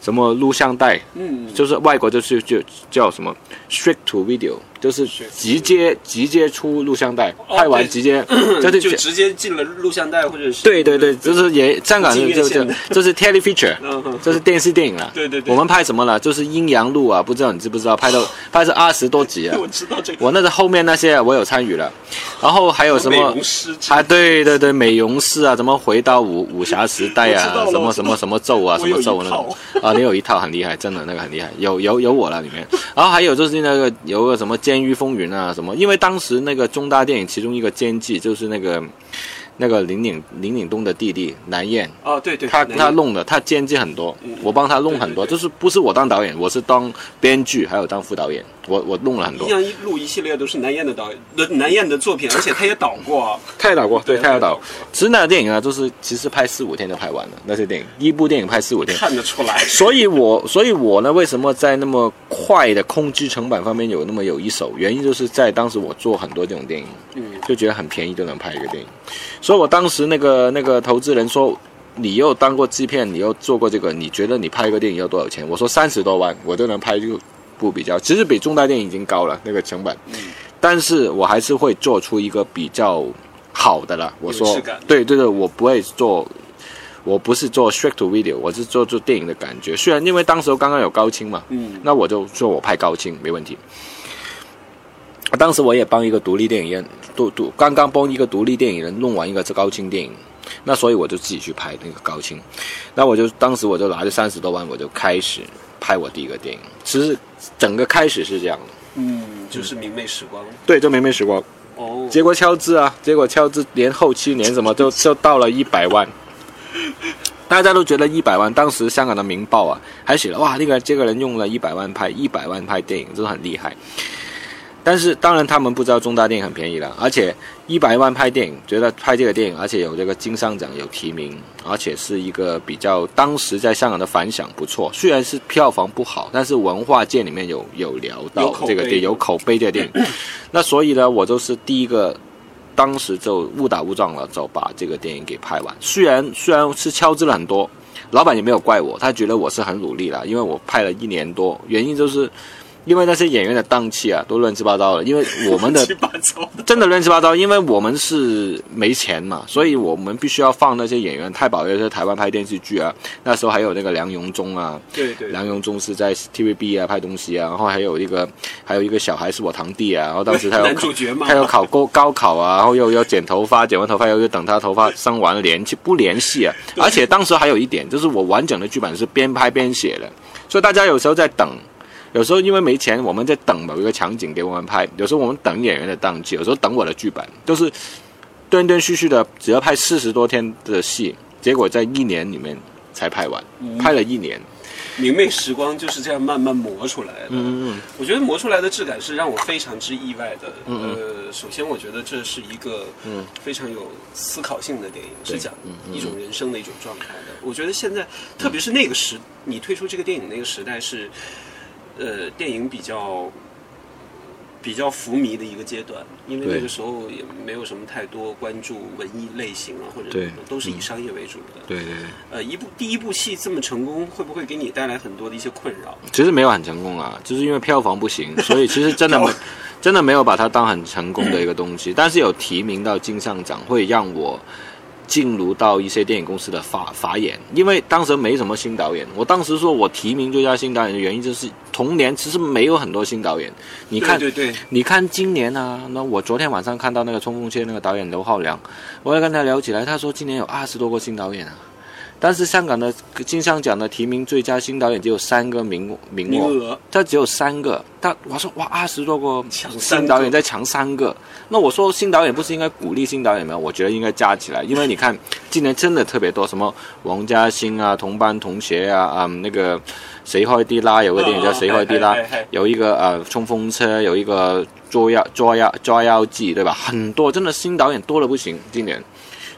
什么录像带，嗯，就是外国就是就叫什么 straight to video，就是直接直接出录像带，哦拍完直接 就是就直接进了录像带或者是对对对，就是也香港就就就是 tele feature，嗯哼这是电视电影了。对对对我们拍什么了？就是阴阳路啊，不知道你知不知道？拍到 拍是二十多集啊。我知道这个我那个后面那些我有参与了，然后还有什么啊？对对对，美容师啊，怎么回到武武侠时代啊？什么什么什么咒啊，什么咒那种啊？你有一套很厉害，真的那个很厉害，有有有我了里面。然后还有就是那个有个什么《监狱风云》啊什么，因为当时那个中大电影其中一个监制就是那个那个林岭林岭东的弟弟南燕，哦，对对，他他弄的，他监制很多，我帮他弄很多，就是不是我当导演，我是当编剧，还有当副导演，我我弄了很多阴。阳一路一系列都是南燕的导南燕的作品，而且他也导过，他也导过，对，他也导过。其实那个电影啊，就是其实拍四五天就拍完了，那些电影，一部电影拍四五天。看得出来。所以我，所以我呢，为什么在那么快的控制成本方面有那么有一手？原因就是在当时我做很多这种电影，嗯，就觉得很便宜就能拍一个电影。所以我当时那个那个投资人说，你又当过制片，你又做过这个，你觉得你拍一个电影要多少钱？我说三十多万，我就能拍这部比较，其实比重大电影已经高了那个成本，嗯但是我还是会做出一个比较好的了。我说对对对，我不会做。我不是做 straight to video，我是做做电影的感觉。虽然因为当时刚刚有高清嘛，嗯那我就说我拍高清没问题。当时我也帮一个独立电影院，独独刚刚帮一个独立电影人弄完一个高清电影，那所以我就自己去拍那个高清。那我就当时我就拿着三十多万，我就开始拍我第一个电影。其实整个开始是这样的，嗯，就是明媚时光。对，就明媚时光。哦，结果敲字啊，结果敲字连后期连什么就就到了一百万，大家都觉得一百万。当时香港的《明报》啊，还写了哇，那个这个人用了一百万拍一百万拍电影，真的很厉害。但是当然他们不知道中大电影很便宜了，而且一百万拍电影，觉得拍这个电影，而且有这个金像奖有提名，而且是一个比较当时在香港的反响不错。虽然是票房不好，但是文化界里面有有聊到这个电有口碑的电影。那所以呢，我就是第一个，当时就误打误撞了，就把这个电影给拍完。虽然虽然是敲支了很多，老板也没有怪我，他觉得我是很努力了，因为我拍了一年多，原因就是。因为那些演员的档期啊，都乱七八糟的。因为我们的 乱七八糟的。真的乱七八糟，因为我们是没钱嘛，所以我们必须要放那些演员。太保也是台湾拍电视剧啊，那时候还有那个梁荣忠啊，对对，梁荣忠是在 TVB 啊拍东西啊，然后还有一个还有一个小孩是我堂弟啊，然后当时他有 男主角嘛，他有考高高考啊，然后又要剪头发，剪完头发又又等他头发生完联系不联系啊，而且当时还有一点就是我完整的剧本是边拍边写的，所以大家有时候在等。有时候因为没钱，我们在等某一个场景给我们拍；有时候我们等演员的档期，有时候等我的剧本，都是断断续续的，只要拍四十多天的戏，结果在一年里面才拍完，拍了一年。明媚时光就是这样慢慢磨出来的。嗯嗯我觉得磨出来的质感是让我非常之意外的。呃，首先我觉得这是一个嗯非常有思考性的电影，是讲一种人生的一种状态的。我觉得现在，特别是那个时，你推出这个电影那个时代是，呃，电影比较。比较浮靡的一个阶段，因为那个时候也没有什么太多关注文艺类型啊，或者都是以商业为主的。对对对，呃，一部第一部戏这么成功，会不会给你带来很多的一些困扰？其实没有很成功啊，就是因为票房不行，所以其实真的没真的没有把它当很成功的一个东西。但是有提名到金像奖，会让我进入到一些电影公司的法法眼，因为当时没什么新导演。我当时说我提名最佳新导演的原因，就是同年其实没有很多新导演。你看，对对对，你看今年啊，那我昨天晚上看到那个冲锋线那个导演刘浩良，我也跟他聊起来，他说今年有二十多个新导演啊。但是香港的金像奖的提名最佳新导演只有三个名名名额，额他只有三个。但我说哇，二十多个抢新导演在抢三个，那我说新导演不是应该鼓励新导演吗？我觉得应该加起来，因为你看今年真的特别多，什么王家欣啊、同班同学啊，啊、那个谁开的拉，有个电影叫谁开的拉有一个呃冲锋车，有一个捉妖捉妖捉妖记，对吧？很多真的新导演多的不行，今年，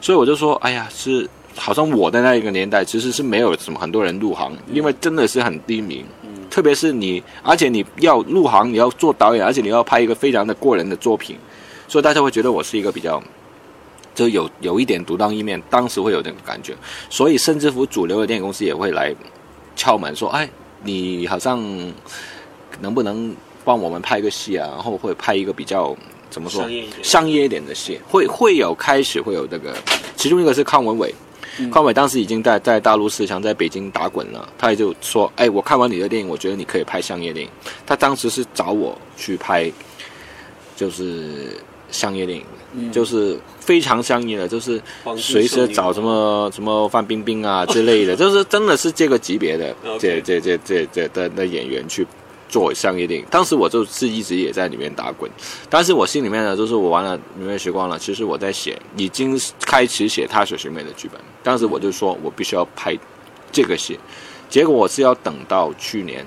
所以我就说，哎呀，是好像我的那一个年代其实是没有什么很多人入行，因为真的是很低迷。特别是你，而且你要入行，你要做导演，而且你要拍一个非常的过人的作品，所以大家会觉得我是一个比较，就有有一点独当一面，当时会有这种感觉，所以甚至乎主流的电影公司也会来敲门说，哎，你好像能不能帮我们拍个戏啊？然后会拍一个比较怎么说商业一点的戏，会会有开始会有这个，其中一个是康文伟。康伟当时已经在在大陆市场，在北京打滚了。他也就说：“哎，我看完你的电影，我觉得你可以拍商业电影。”他当时是找我去拍，就是商业电影，嗯就是非常商业的，就是随时找什么什么范冰冰啊之类的，就是真的是这个级别的这这这这这的的演员去做商业电影。当时我就是一直也在里面打滚，但是我心里面呢，就是我玩了《明月时光》了，其实我在写，已经开始写《踏雪寻梅》的剧本。当时我就说我必须要拍这个戏，结果我是要等到去年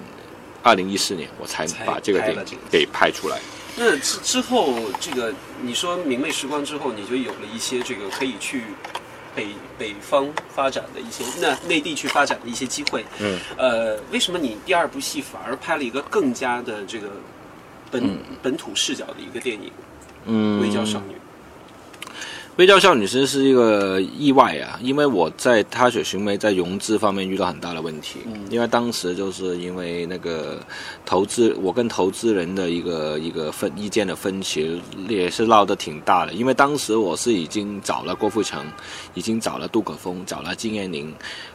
二零一四年，我才才把这个电影给拍出来。那之之后，这个你说明媚时光之后，你就有了一些这个可以去北北方发展的一些，那内地去发展的一些机会。嗯，呃，为什么你第二部戏反而拍了一个更加的这个本、本土视角的一个电影嗯《微娇少女》？微笑少女其实是一个意外啊，因为我在踏雪寻梅在融资方面遇到很大的问题，嗯因为当时就是因为那个投资，我跟投资人的一个一个分意见的分歧也是闹得挺大的，因为当时我是已经找了郭富城，已经找了杜可风，找了金燕玲，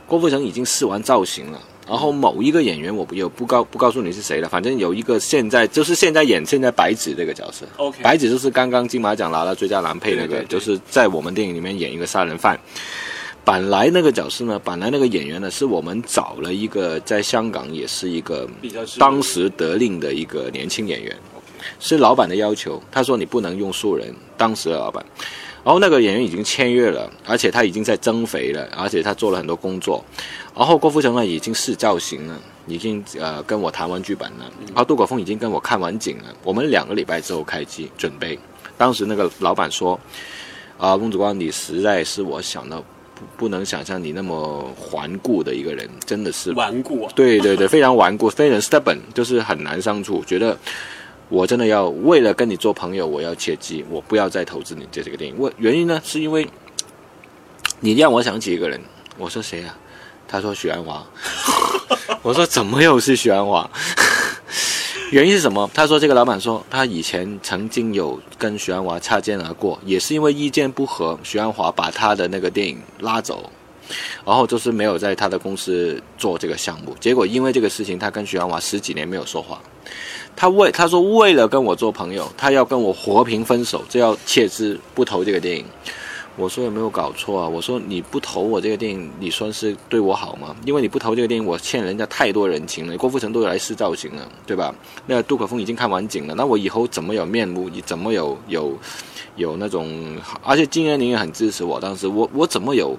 郭富城已经试完造型了。然后某一个演员，我不有不告不告诉你是谁了，反正有一个现在就是现在演现在白纸这个角色 OK 白纸就是刚刚金马奖拿了最佳男配那个，对对对就是在我们电影里面演一个杀人犯。本来那个角色呢，本来那个演员呢，是我们找了一个在香港也是一个比较当时得令的一个年轻演员，是老板的要求，他说你不能用素人，当时的老板。然后那个演员已经签约了，而且他已经在增肥了，而且他做了很多工作。然后郭富城呢已经试造型了，已经呃跟我谈完剧本了，然后杜可风已经跟我看完景了，我们两个礼拜之后开机准备。当时那个老板说：“啊，翁子光，你实在是我想到不不能想象你那么顽固的一个人，真的是顽固啊，对对对，非常顽固，非常 stubborn，就是很难相处。觉得我真的要为了跟你做朋友，我要切记，我不要再投资你这这个电影。为原因呢，是因为你让我想起一个人。我说谁啊？他说许鞍华。我说怎么又是许鞍华？原因是什么？他说这个老板说他以前曾经有跟许鞍华擦肩而过，也是因为意见不合，许鞍华把他的那个电影拉走。然后就是没有在他的公司做这个项目，结果因为这个事情，他跟徐安华十几年没有说话。他为他说为了跟我做朋友，他要跟我和平分手，就要切之不投这个电影。我说有没有搞错啊？我说你不投我这个电影，你算是对我好吗？因为你不投这个电影，我欠人家太多人情了。郭富城都来试造型了，对吧？那杜可风已经看完景了，那我以后怎么有面目？你怎么有有有那种？而且金燕玲也很支持我，当时我我怎么有？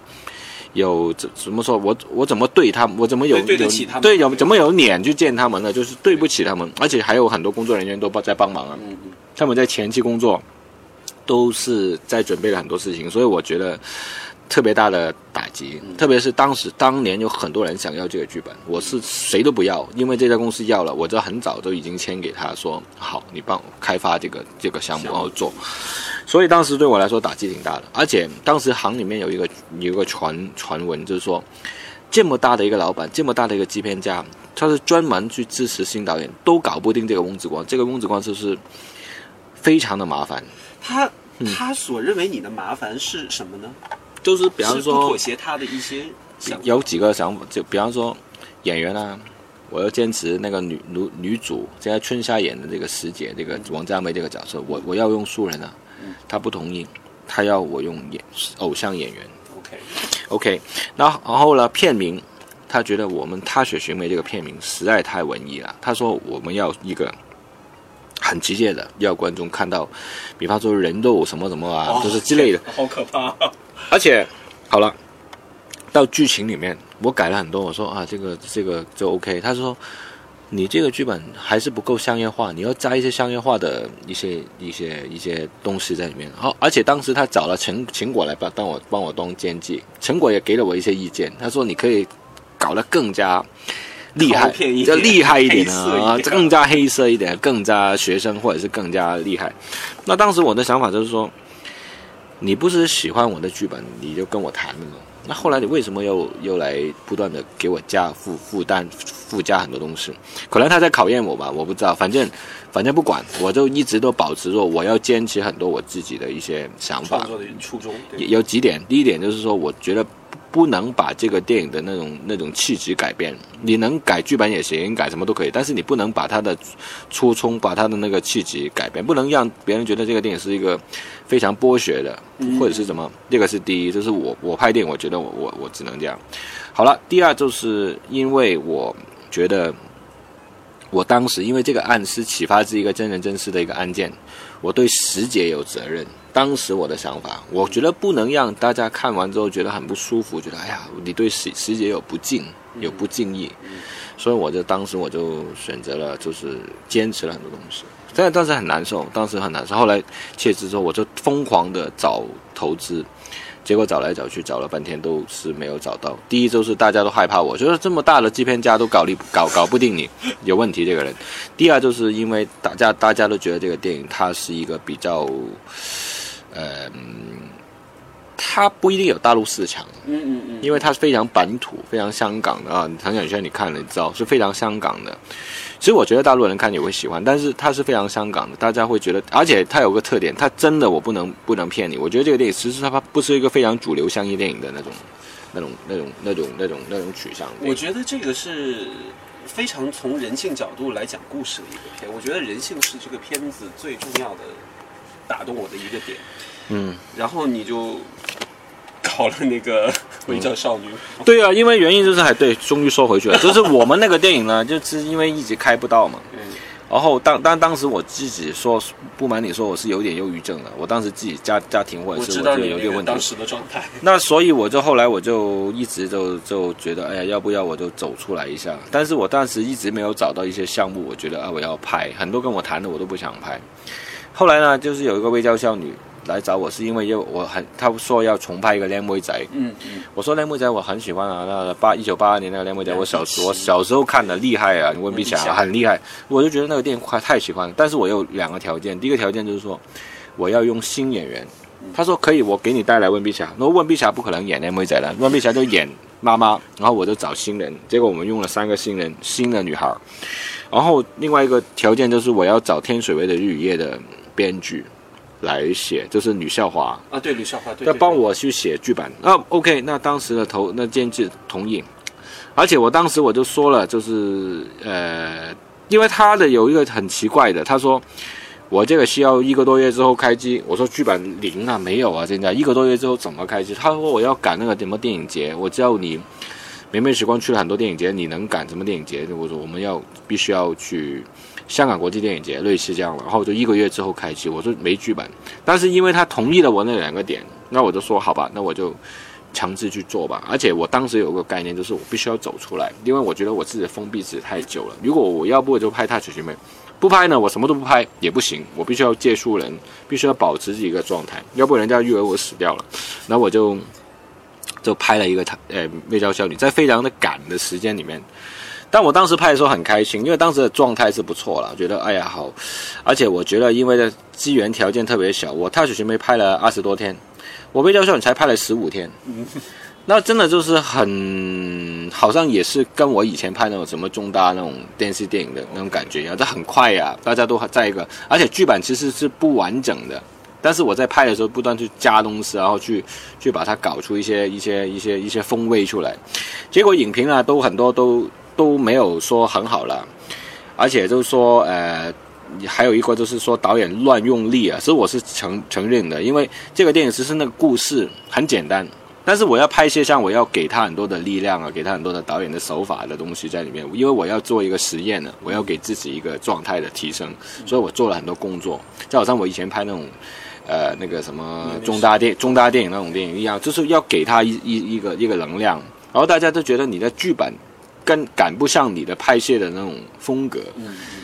有怎怎么说？我我怎么对他们？我怎么有对得起他们？对有怎么有脸去见他们呢？就是对不起他们，而且还有很多工作人员都帮在帮忙啊。他们在前期工作都是在准备了很多事情，所以我觉得特别大的打击。特别是当时当年有很多人想要这个剧本，我是谁都不要，因为这家公司要了，我就很早都已经签给他说好，你帮我开发这个这个项目，然后做。所以当时对我来说打击挺大的，而且当时行里面有一个有一个传传闻，就是说这么大的一个老板，这么大的一个制片家，他是专门去支持新导演，都搞不定这个翁子光。这个翁子光就是非常的麻烦。他他所认为你的麻烦是什么呢？就是比方说妥协他的一些想法。有几个想法，就比方说演员啊，我要坚持那个女女女主，现在春夏演的这个师姐，这个王家梅这个角色，我我要用素人啊，他不同意，他要我用演偶像演员。OK，OK，那然后呢，片名，他觉得我们《踏雪寻梅》这个片名实在太文艺了，他说我们要一个很直接的，要观众看到，比方说人肉什么什么啊，就是之类的。好可怕。而且好了，到剧情里面我改了很多，我说啊，这个这个就 OK。他说你这个剧本还是不够商业化，你要加一些商业化的一些一些一些东西在里面。好，而且当时他找了陈陈果来帮帮我帮我当监制，陈果也给了我一些意见，他说你可以搞得更加。厉害要厉害一点啊，点更加黑色一点，更加学生或者是更加厉害。那当时我的想法就是说，你不是喜欢我的剧本，你就跟我谈了吗？那后来你为什么又又来不断的给我加负负担、附加很多东西？可能他在考验我吧，我不知道。反正反正不管，我就一直都保持着我要坚持很多我自己的一些想法创。作的初衷。有几点，第一点就是说，我觉得不不能把这个电影的那种那种气质改变。你能改剧本也行，改什么都可以，但是你不能把它的初衷、把它的那个气质改变，不能让别人觉得这个电影是一个非常剥削的，或者是什么。这个是第一，这是我我拍电影，我觉得我我我只能这样。好了，第二就是因为我觉得。我当时因为这个案是启发自一个真人真事的一个案件，我对石姐有责任。当时我的想法，我觉得不能让大家看完之后觉得很不舒服，觉得哎呀，你对石石姐有不敬，有不敬意，所以我就当时我就选择了，就是坚持了很多东西。但当时很难受，当时很难受。后来切职之后，我就疯狂的找投资，结果找来找去找了半天都是没有找到。第一就是大家都害怕我，觉得这么大的制片家都搞你搞 搞不定你，有问题这个人。第二就是因为大家大家都觉得这个电影它是一个比较，呃，嗯它不一定有大陆市场。嗯嗯嗯，因为它是非常本土、非常香港的啊。唐小轩你看了，你知道是非常香港的。其实我觉得大陆人看也会喜欢，但是它是非常香港的，大家会觉得，而且它有个特点，它真的我不能不能骗你，我觉得这个电影其实它不是一个非常主流商业电影的那种、那种、那种、那种、那种、那种取向。我觉得这个是非常从人性角度来讲故事的一个片。我觉得人性是这个片子最重要的打动我的一个点。嗯，然后你就搞了那个微笑少女。对啊，因为原因就是还对，终于说回去了，就是我们那个电影呢，就是因为一直开不到嘛。嗯然后当当当时我自己说，不瞒你说，我是有点忧郁症的。我当时自己家家庭或者是我觉得我知道你有点问题当。时的状态。那所以我就后来我就一直就就觉得，哎呀，要不要我就走出来一下？但是我当时一直没有找到一些项目，我觉得啊，我要拍，很多跟我谈的我都不想拍。后来呢，就是有一个微娇少女来找我，是因为要我很她说要重拍一个《靓妹仔》，嗯嗯，我说《靓妹仔》我很喜欢啊，那八一九八二年那个《靓妹仔》，我小我小时候看的厉害啊，温碧霞温碧霞很厉害，我就觉得那个电影快太喜欢了。但是我有两个条件，第一个条件就是说我要用新演员。他说可以，我给你带来温碧霞。那温碧霞不可能演靓妹仔了，温碧霞就演妈妈，然后我就找新人。结果我们用了三个新人，新的女孩。然后另外一个条件就是我要找天水围的日与夜的编剧来写，就是吕孝华。啊，对，吕少华，对，帮我去写剧本。那 OK，那当时的投那监制同意，而且我当时我就说了，就是呃，因为他的有一个很奇怪的，他说我这个需要一个多月之后开机，我说剧本零啊，没有啊，现在一个多月之后怎么开机？他说我要赶那个什么电影节，我知道你。明媚时光去了很多电影节，你能赶什么电影节？我说我们要必须要去香港国际电影节，类似这样了。然后就一个月之后开机，我说没剧本，但是因为他同意了我那两个点，那我就说好吧，那我就强制去做吧。而且我当时有个概念，就是我必须要走出来，因为我觉得我自己封闭自己太久了。如果我要不我就拍《踏雪寻梅》，不拍呢，我什么都不拍也不行，我必须要借书人，必须要保持自己一个状态，要不人家以为我死掉了。然后我就就拍了一个他呃《媚娇少女》，在非常的赶的时间里面。但我当时拍的时候很开心，因为当时的状态是不错了，觉得哎呀好，而且我觉得因为的资源条件特别小，我《踏雪寻梅》拍了二十多天，我《被教授你》才拍了十五天，那真的就是很，好像也是跟我以前拍那种什么重大那种电视电影的那种感觉一样，这很快呀、大家都在一个，而且剧本其实是不完整的。但是我在拍的时候不断去加东西，然后去去把它搞出一些一些一些一些风味出来，结果影评啊都很多都都没有说很好了，而且就是说呃，还有一个就是说导演乱用力啊，所以我是承承认的，因为这个电影其实那个故事很简单，但是我要拍摄像我要给他很多的力量啊，给他很多的导演的手法的东西在里面，因为我要做一个实验呢，我要给自己一个状态的提升，所以我做了很多工作，就好像我以前拍那种。呃，那个什么中大电中大电影那种电影一样，就是要给他一一一个一个能量，然后大家都觉得你的剧本跟赶不上你的拍摄的那种风格，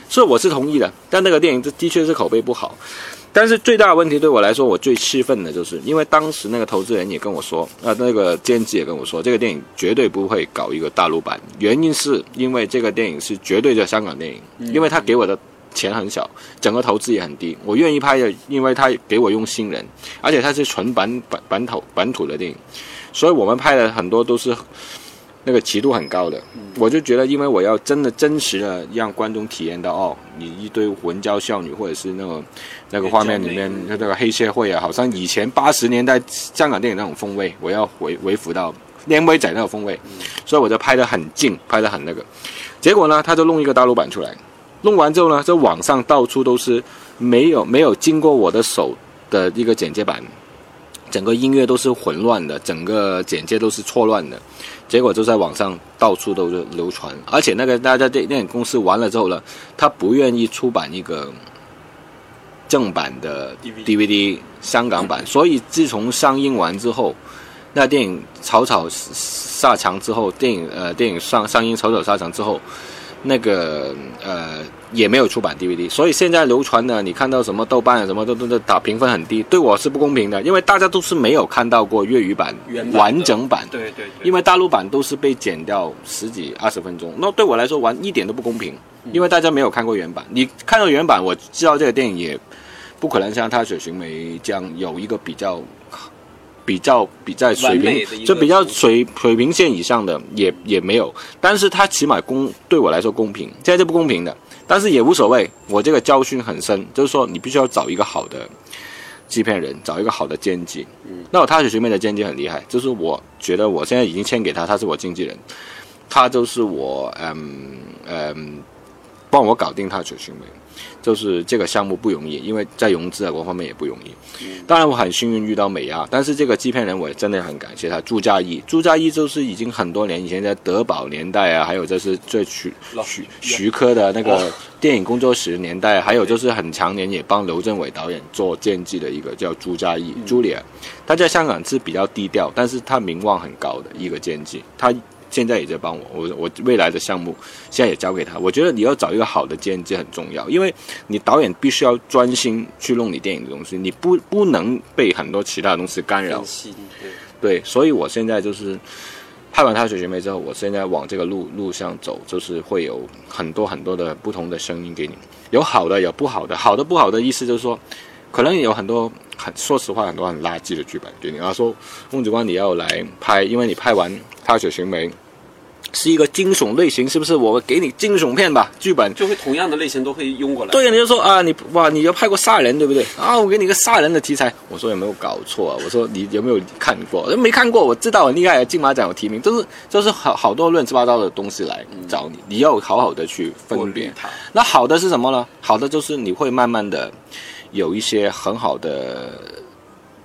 所以我是同意的。但那个电影这的确是口碑不好，但是最大的问题对我来说，我最气愤的就是，因为当时那个投资人也跟我说，啊，那个监制也跟我说，这个电影绝对不会搞一个大陆版，原因是因为这个电影是绝对的香港电影，因为他给我的。钱很小，整个投资也很低，我愿意拍的，因为他给我用新人，而且他是纯本本本土本土的电影，所以我们拍的很多都是那个奇度很高的。我就觉得，因为我要真的真实的让观众体验到，哦，你一堆文娇少女，或者是那个那个画面里面那个黑社会啊，好像以前八十年代香港电影那种风味，我要回回复到靓妹仔那种风味，所以我就拍得很近，拍得很那个。结果呢，他就弄一个大陆版出来。弄完之后呢，这网上到处都是没有没有经过我的手的一个剪接版，整个音乐都是混乱的，整个剪接都是错乱的，结果就在网上到处都流传，而且那个大家电电影公司完了之后呢，他不愿意出版一个正版的 DVD DVD 香港版，所以自从上映完之后，那电影草草下场之后，电影呃电影上上映草草下场之后。那个呃也没有出版 DVD，所以现在流传的你看到什么豆瓣啊什么都都都打评分很低，对我是不公平的，因为大家都是没有看到过粤语版完整版，对对对，因为大陆版都是被剪掉十几二十分钟，那对我来说完一点都不公平，因为大家没有看过原版，你看到原版，我知道这个电影也不可能像《踏雪寻梅》这样有一个比较。比较比在水平就比较水水平线以上的也也没有，但是他起码公对我来说公平，现在就不公平的，但是也无所谓，我这个教训很深，就是说你必须要找一个好的制片人，找一个好的监制。嗯，那我踏雪寻梅的监制很厉害，就是我觉得我现在已经签给他，他是我经纪人，他就是我嗯嗯帮我搞定他九寻梅。就是这个项目不容易，因为在融资啊各方面也不容易。当然我很幸运遇到美亚，但是这个制片人我也真的很感谢他。朱家义，朱家义就是已经很多年以前在德宝年代啊，还有就是最徐徐徐科的那个电影工作室年代，还有就是很常年也帮刘镇伟导演做监制的一个叫朱家义，朱莉亚，他在香港是比较低调，但是他名望很高的一个监制，他。现在也在帮我，我我未来的项目现在也交给他。我觉得你要找一个好的监制很重要，因为你导演必须要专心去弄你电影的东西，你不不能被很多其他的东西干扰。对，所以我现在就是拍完《他水学妹》之后，我现在往这个路路上走，就是会有很多很多的不同的声音给你，有好的，有不好的。好的不好的意思就是说，可能有很多很说实话很多很垃圾的剧本给你，然后说孟子光你要来拍，因为你拍完《踏雪寻梅》。是一个惊悚类型，是不是？我给你惊悚片吧，剧本就会同样的类型都会用过来。对，你就说啊，你哇，你要拍过杀人，对不对？啊，我给你个杀人的题材。我说有没有搞错啊？我说你有没有看过？没看过，我知道很厉害，金马奖有提名，都是 都是好好多乱七八糟的东西来找你，你要好好的去分辨它。那好的是什么呢？好的就是你会慢慢的有一些很好的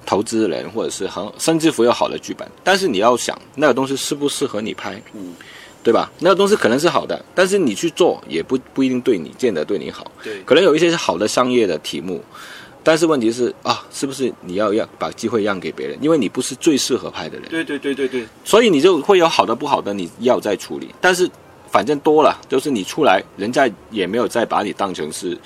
投资人，或者是很甚至乎有好的剧本，但是你要想那个东西适不适合你拍。嗯。对吧？那个东西可能是好的，但是你去做也不不一定对你见得对你好。对，可能有一些是好的商业的题目，但是问题是啊，是不是你要让把机会让给别人？因为你不是最适合拍的人。对对对对对。所以你就会有好的不好的，你要再处理。但是反正多了，就是你出来，人家也没有再把你当成是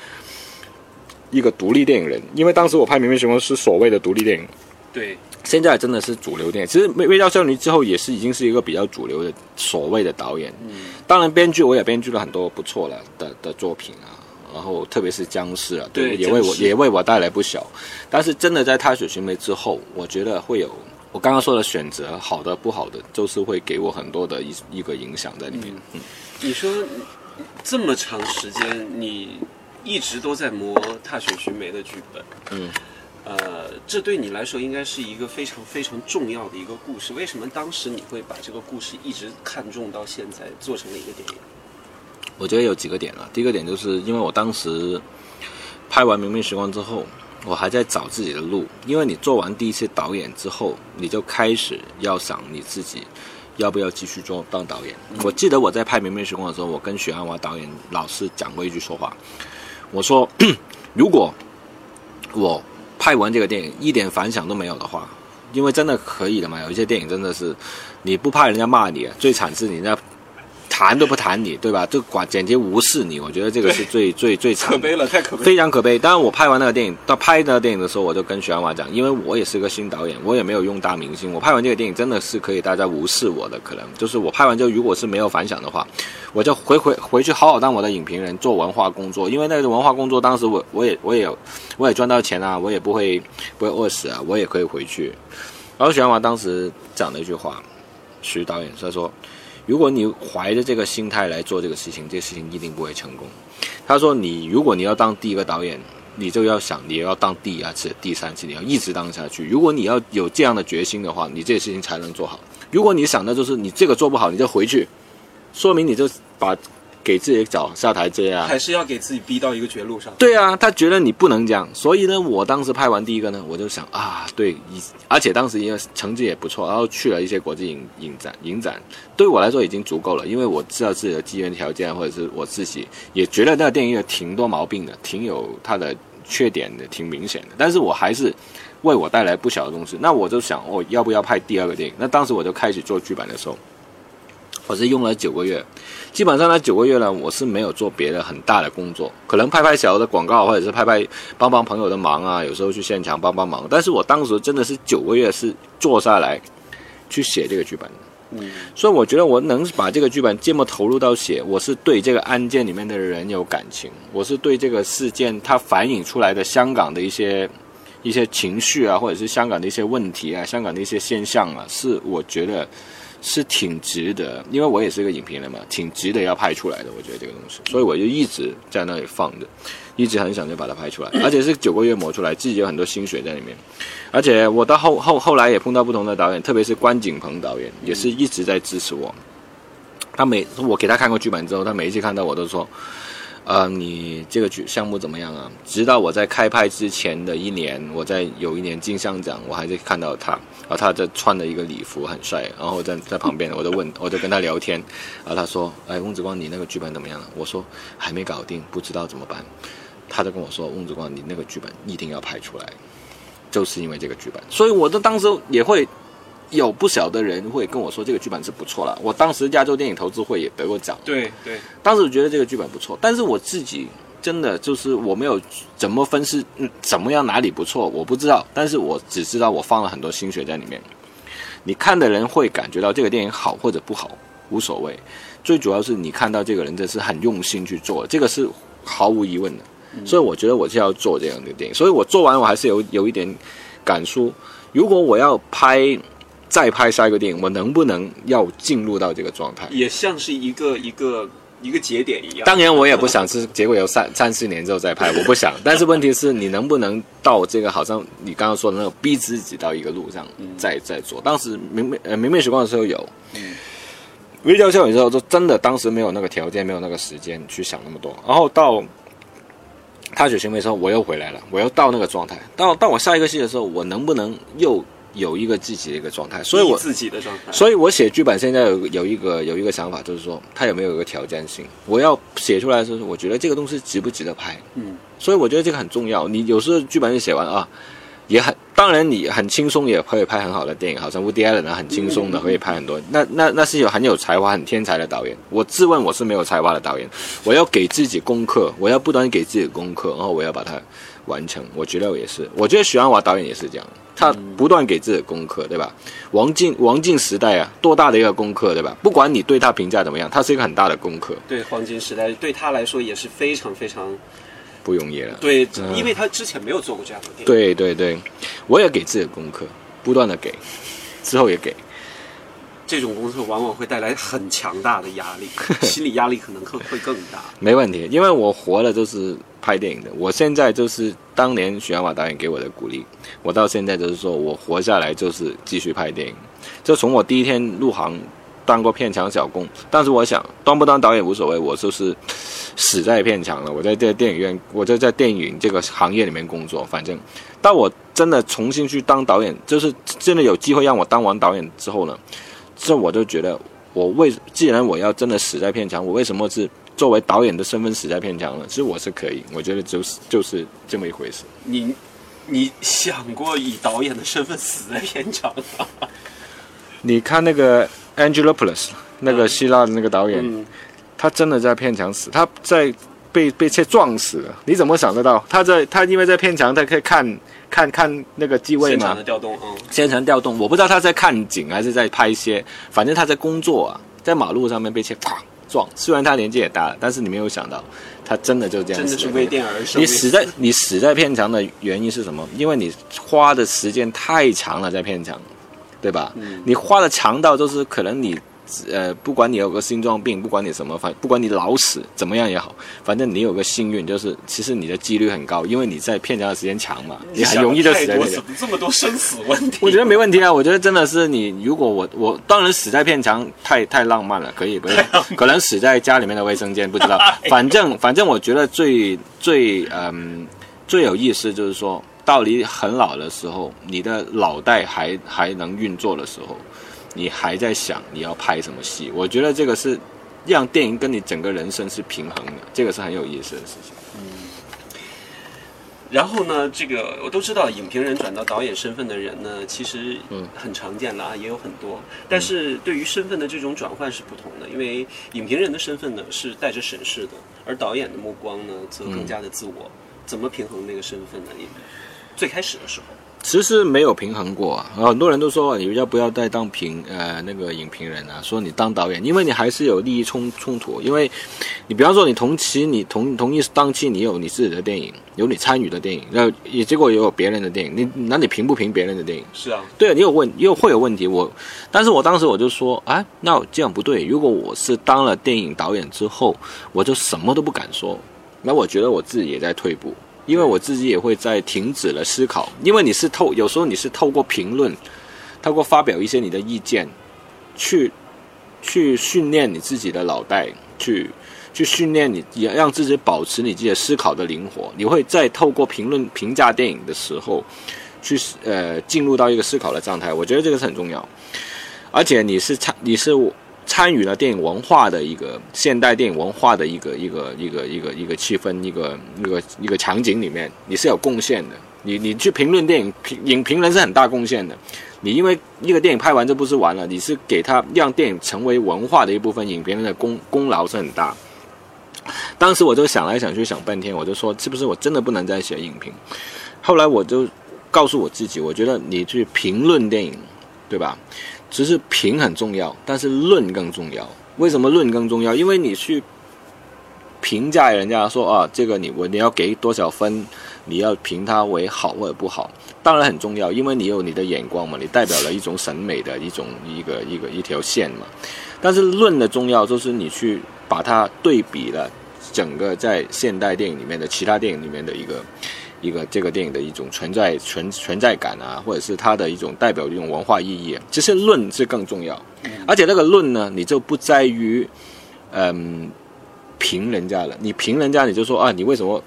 一个独立电影人。因为当时我拍《明明星光》是所谓的独立电影。对。现在真的是主流电影，其实《微微笑少女》之后也是已经是一个比较主流的所谓的导演。嗯，当然编剧我也编剧了很多不错了的的作品啊，然后特别是僵尸啊，对，也为我也为我带来不小。但是真的在《踏雪寻梅》之后，我觉得会有我刚刚说的选择，好的不好的，就是会给我很多的一一个影响在里面。嗯，你说这么长时间，你一直都在磨《踏雪寻梅》的剧本，嗯。呃，这对你来说应该是一个非常非常重要的一个故事。为什么当时你会把这个故事一直看重到现在，做成了一个电影？我觉得有几个点啊。第一个点就是因为我当时拍完《明明时光》之后，我还在找自己的路。因为你做完第一次导演之后，你就开始要想你自己要不要继续做当导演。我记得我在拍《明明时光》的时候，我跟许鞍华导演老师讲过一句说话，我说：如果我拍完这个电影一点反响都没有的话，因为真的可以的嘛？有一些电影真的是，你不怕人家骂你，最惨是人家谈都不谈你，对吧？就管简直无视你，我觉得这个是最最最惨，可悲了，太可悲，非常可悲。当然，我拍完那个电影，到拍那个电影的时候，我就跟徐安华讲，因为我也是个新导演，我也没有用大明星，我拍完这个电影真的是可以大家无视我的，可能就是我拍完之后，如果是没有反响的话。我就回回回去好好当我的影评人，做文化工作。因为那个文化工作，当时我我也我也我也赚到钱啊，我也不会不会饿死啊，我也可以回去。然后许鞍华当时讲了一句话，徐导演他说：“如果你怀着这个心态来做这个事情，这事情一定不会成功。”他说：“你如果你要当第一个导演，你就要想你要当第二次、第三次，你要一直当下去。如果你要有这样的决心的话，你这个事情才能做好。如果你想的就是你这个做不好，你就回去。”说明你就把给自己找下台阶啊，还是要给自己逼到一个绝路上？对啊，他觉得你不能这样，所以呢，我当时拍完第一个呢，我就想啊，对，而且当时因为成绩也不错，然后去了一些国际影影展，影展对我来说已经足够了，因为我知道自己的机缘条件，或者是我自己也觉得那个电影有挺多毛病的，挺有它的缺点的，挺明显的，但是我还是为我带来不小的东西。那我就想，我要不要拍第二个电影？那当时我就开始做剧本的时候。我是用了九个月，基本上那九个月呢，我是没有做别的很大的工作，可能拍拍小的广告，或者是拍拍帮帮朋友的忙啊，有时候去现场帮帮忙。但是我当时真的是九个月是坐下来去写这个剧本，嗯，所以我觉得我能把这个剧本这么投入到写，我是对这个案件里面的人有感情，我是对这个事件它反映出来的香港的一些一些情绪啊，或者是香港的一些问题啊，香港的一些现象啊，是我觉得。是挺值得，因为我也是个影评人嘛，挺值得要拍出来的。我觉得这个东西，所以我就一直在那里放着，一直很想就把它拍出来，而且是九个月磨出来，自己有很多心血在里面。而且我到后后后来也碰到不同的导演，特别是关锦鹏导演，也是一直在支持我。他每我给他看过剧本之后，他每一次看到我都说：“呃，你这个剧项目怎么样啊？直到我在开拍之前的一年，我在有一年金像奖，我还是看到他，然后他在穿的一个礼服很帅，然后在在旁边，我就问，我就跟他聊天，然后他说，哎，翁子光，你那个剧本怎么样了？我说还没搞定，不知道怎么办。他就跟我说，翁子光，你那个剧本一定要拍出来，就是因为这个剧本，所以我的当时也会。有不少的人会跟我说这个剧本是不错了。我当时亚洲电影投资会也得过奖。对对，当时我觉得这个剧本不错，但是我自己真的就是我没有怎么分析，嗯，怎么样哪里不错，我不知道。但是我只知道我放了很多心血在里面。你看的人会感觉到这个电影好或者不好无所谓，最主要是你看到这个人真是很用心去做，这个是毫无疑问的。所以我觉得我就要做这样的电影。所以我做完我还是有有一点感触。如果我要拍。再拍下一个电影，我能不能要进入到这个状态？也像是一个一个一个节点一样。当然，我也不想是结果有三三四年之后再拍，我不想。但是问题是你能不能到这个好像你刚刚说的那种逼自己到一个路上再再做？当时明媚呃明媚时光的时候有，嗯，微笑笑的时候就真的当时没有那个条件，没有那个时间去想那么多。然后到踏雪寻梅的时候，我又回来了，我又到那个状态。到到我下一个戏的时候，我能不能又？有一个自己的一个状态，所以我自己的状态，所以我写剧本现在有有一个有一个想法，就是说它有没有一个挑战性？我要写出来的时候，我觉得这个东西值不值得拍？嗯，所以我觉得这个很重要。你有时候剧本一写完啊，也很当然你很轻松也可以拍很好的电影，好像《Woody Allen》很轻松的可以拍很多。那那那是有很有才华、很天才的导演。我自问我是没有才华的导演，我要给自己功课，我要不断给自己功课，然后我要把它完成。我觉得我也是，我觉得许鞍华导演也是这样。他不断给自己功课，对吧？王静王静时代啊，多大的一个功课，对吧？不管你对他评价怎么样，他是一个很大的功课。对黄金时代对他来说也是非常非常不容易了。对，因为他之前没有做过这样的电影。对对对，我也给自己功课，不断的给，之后也给。这种工作往往会带来很强大的压力，心理压力可能会会更大。没问题，因为我活的就是拍电影的。我现在就是当年许鞍华导演给我的鼓励，我到现在就是说我活下来就是继续拍电影。就从我第一天入行，当过片场小工，但是我想当不当导演无所谓，我就是死在片场了。我在这电影院，我就在电影这个行业里面工作。反正，当我真的重新去当导演，就是真的有机会让我当完导演之后呢？这我就觉得，我为既然我要真的死在片场，我为什么是作为导演的身份死在片场呢？其实我是可以，我觉得就是就是这么一回事。你你想过以导演的身份死在片场吗？你看那个 Angelopoulos，那个希腊的那个导演，他真的在片场死，他在被被车撞死了。你怎么想得到？他在他因为在片场，他可以看。看看那个机位嘛，现场的调动，嗯，现场调动，我不知道他在看景还是在拍一些，反正他在工作啊，在马路上面被车啪撞。虽然他年纪也大了，但是你没有想到，他真的就这样。真的是为电而生。你死在你死在片场的原因是什么？因为你花的时间太长了，在片场，对吧？嗯。你花的长到就是可能你。呃，不管你有个心脏病，不管你什么，反不管你老死怎么样也好，反正你有个幸运，就是其实你的几率很高，因为你在片场的时间长嘛，你很容易就死在片场。这么多生死问题？我觉得没问题啊，我觉得真的是你，如果我我当然死在片场太太浪漫了，可以不是？可能死在家里面的卫生间，不知道。反正反正我觉得最最嗯最有意思就是说，到你很老的时候，你的脑袋还还能运作的时候。你还在想你要拍什么戏？我觉得这个是让电影跟你整个人生是平衡的，这个是很有意思的事情。嗯。然后呢，这个我都知道，影评人转到导演身份的人呢，其实很常见了啊，也有很多。但是对于身份的这种转换是不同的，因为影评人的身份呢是带着审视的，而导演的目光呢则更加的自我。怎么平衡那个身份呢？你最开始的时候。其实没有平衡过啊，很多人都说你要不要再当评呃那个影评人啊？说你当导演，因为你还是有利益冲冲突。因为，你比方说你同期你同同一档期你有你自己的电影，有你参与的电影，然后也结果也有别人的电影，你那你评不评别人的电影？是啊，对啊，你有问又会有问题。我，但是我当时我就说，啊，那这样不对。如果我是当了电影导演之后，我就什么都不敢说，那我觉得我自己也在退步。因为我自己也会在停止了思考，因为你是透，有时候你是透过评论，透过发表一些你的意见，去去训练你自己的脑袋，去去训练你，也让自己保持你自己思考的灵活。你会在透过评论评价电影的时候，去呃进入到一个思考的状态。我觉得这个是很重要，而且你是参你是参与了电影文化的一个现代电影文化的一个一个一个一个一个气氛，一个一个一个场景里面，你是有贡献的。你你去评论电影评影评人是很大贡献的。你因为一个电影拍完就不是完了，你是给他让电影成为文化的一部分，影评人的功功劳是很大。当时我就想来想去想半天，我就说是不是我真的不能再写影评？后来我就告诉我自己，我觉得你去评论电影，对吧？只是评很重要，但是论更重要。为什么论更重要？因为你去评价人家说啊，这个你我你要给多少分？你要评它为好或者不好，当然很重要，因为你有你的眼光嘛，你代表了一种审美的一种一个一个一条线嘛。但是论的重要就是你去把它对比了整个在现代电影里面的其他电影里面的一个一个这个电影的一种存在存存在感啊，或者是它的一种代表的一种文化意义。其实论是更重要，而且那个论呢，你就不在于嗯评人家了，你评人家你就说啊，你为什么？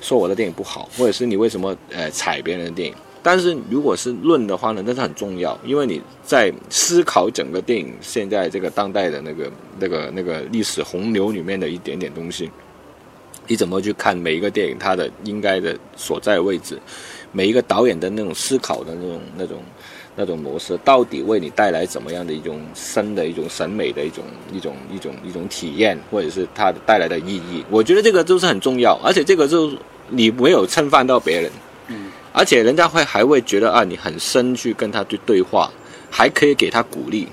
说我的电影不好，或者是你为什么呃踩别人的电影？但是如果是论的话呢，那是很重要，因为你在思考整个电影现在这个当代的那个那个那个历史洪流里面的一点点东西，你怎么去看每一个电影它的应该的所在位置，每一个导演的那种思考的那种那种那种模式，到底为你带来怎么样的一种深的一种审美的一种一种一种一种体验，或者是它带来的意义？我觉得这个都是很重要，而且这个就。你没有侵犯到别人，嗯，而且人家会还会觉得啊，你很深去跟他去对话，还可以给他鼓励。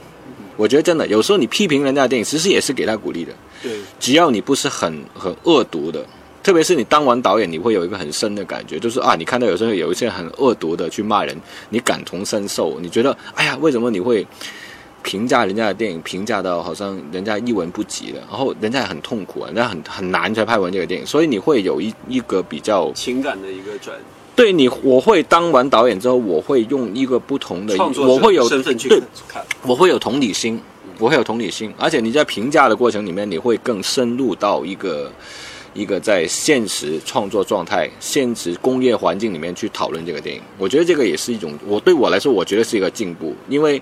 我觉得真的有时候你批评人家的电影，其实也是给他鼓励的。对，只要你不是很很恶毒的，特别是你当完导演，你会有一个很深的感觉，就是啊，你看到有时候有一些很恶毒的去骂人，你感同身受，你觉得哎呀，为什么你会？评价人家的电影，评价到好像人家一文不值的，然后人家也很痛苦啊，人家很很难才拍完这个电影，所以你会有一一个比较情感的一个转。对你，我会当完导演之后，我会用一个不同的，我会有身份去看，我会有同理心，不会有同理心，而且你在评价的过程里面，你会更深入到一个一个在现实创作状态、现实工业环境里面去讨论这个电影。我觉得这个也是一种，我对我来说，我觉得是一个进步，因为。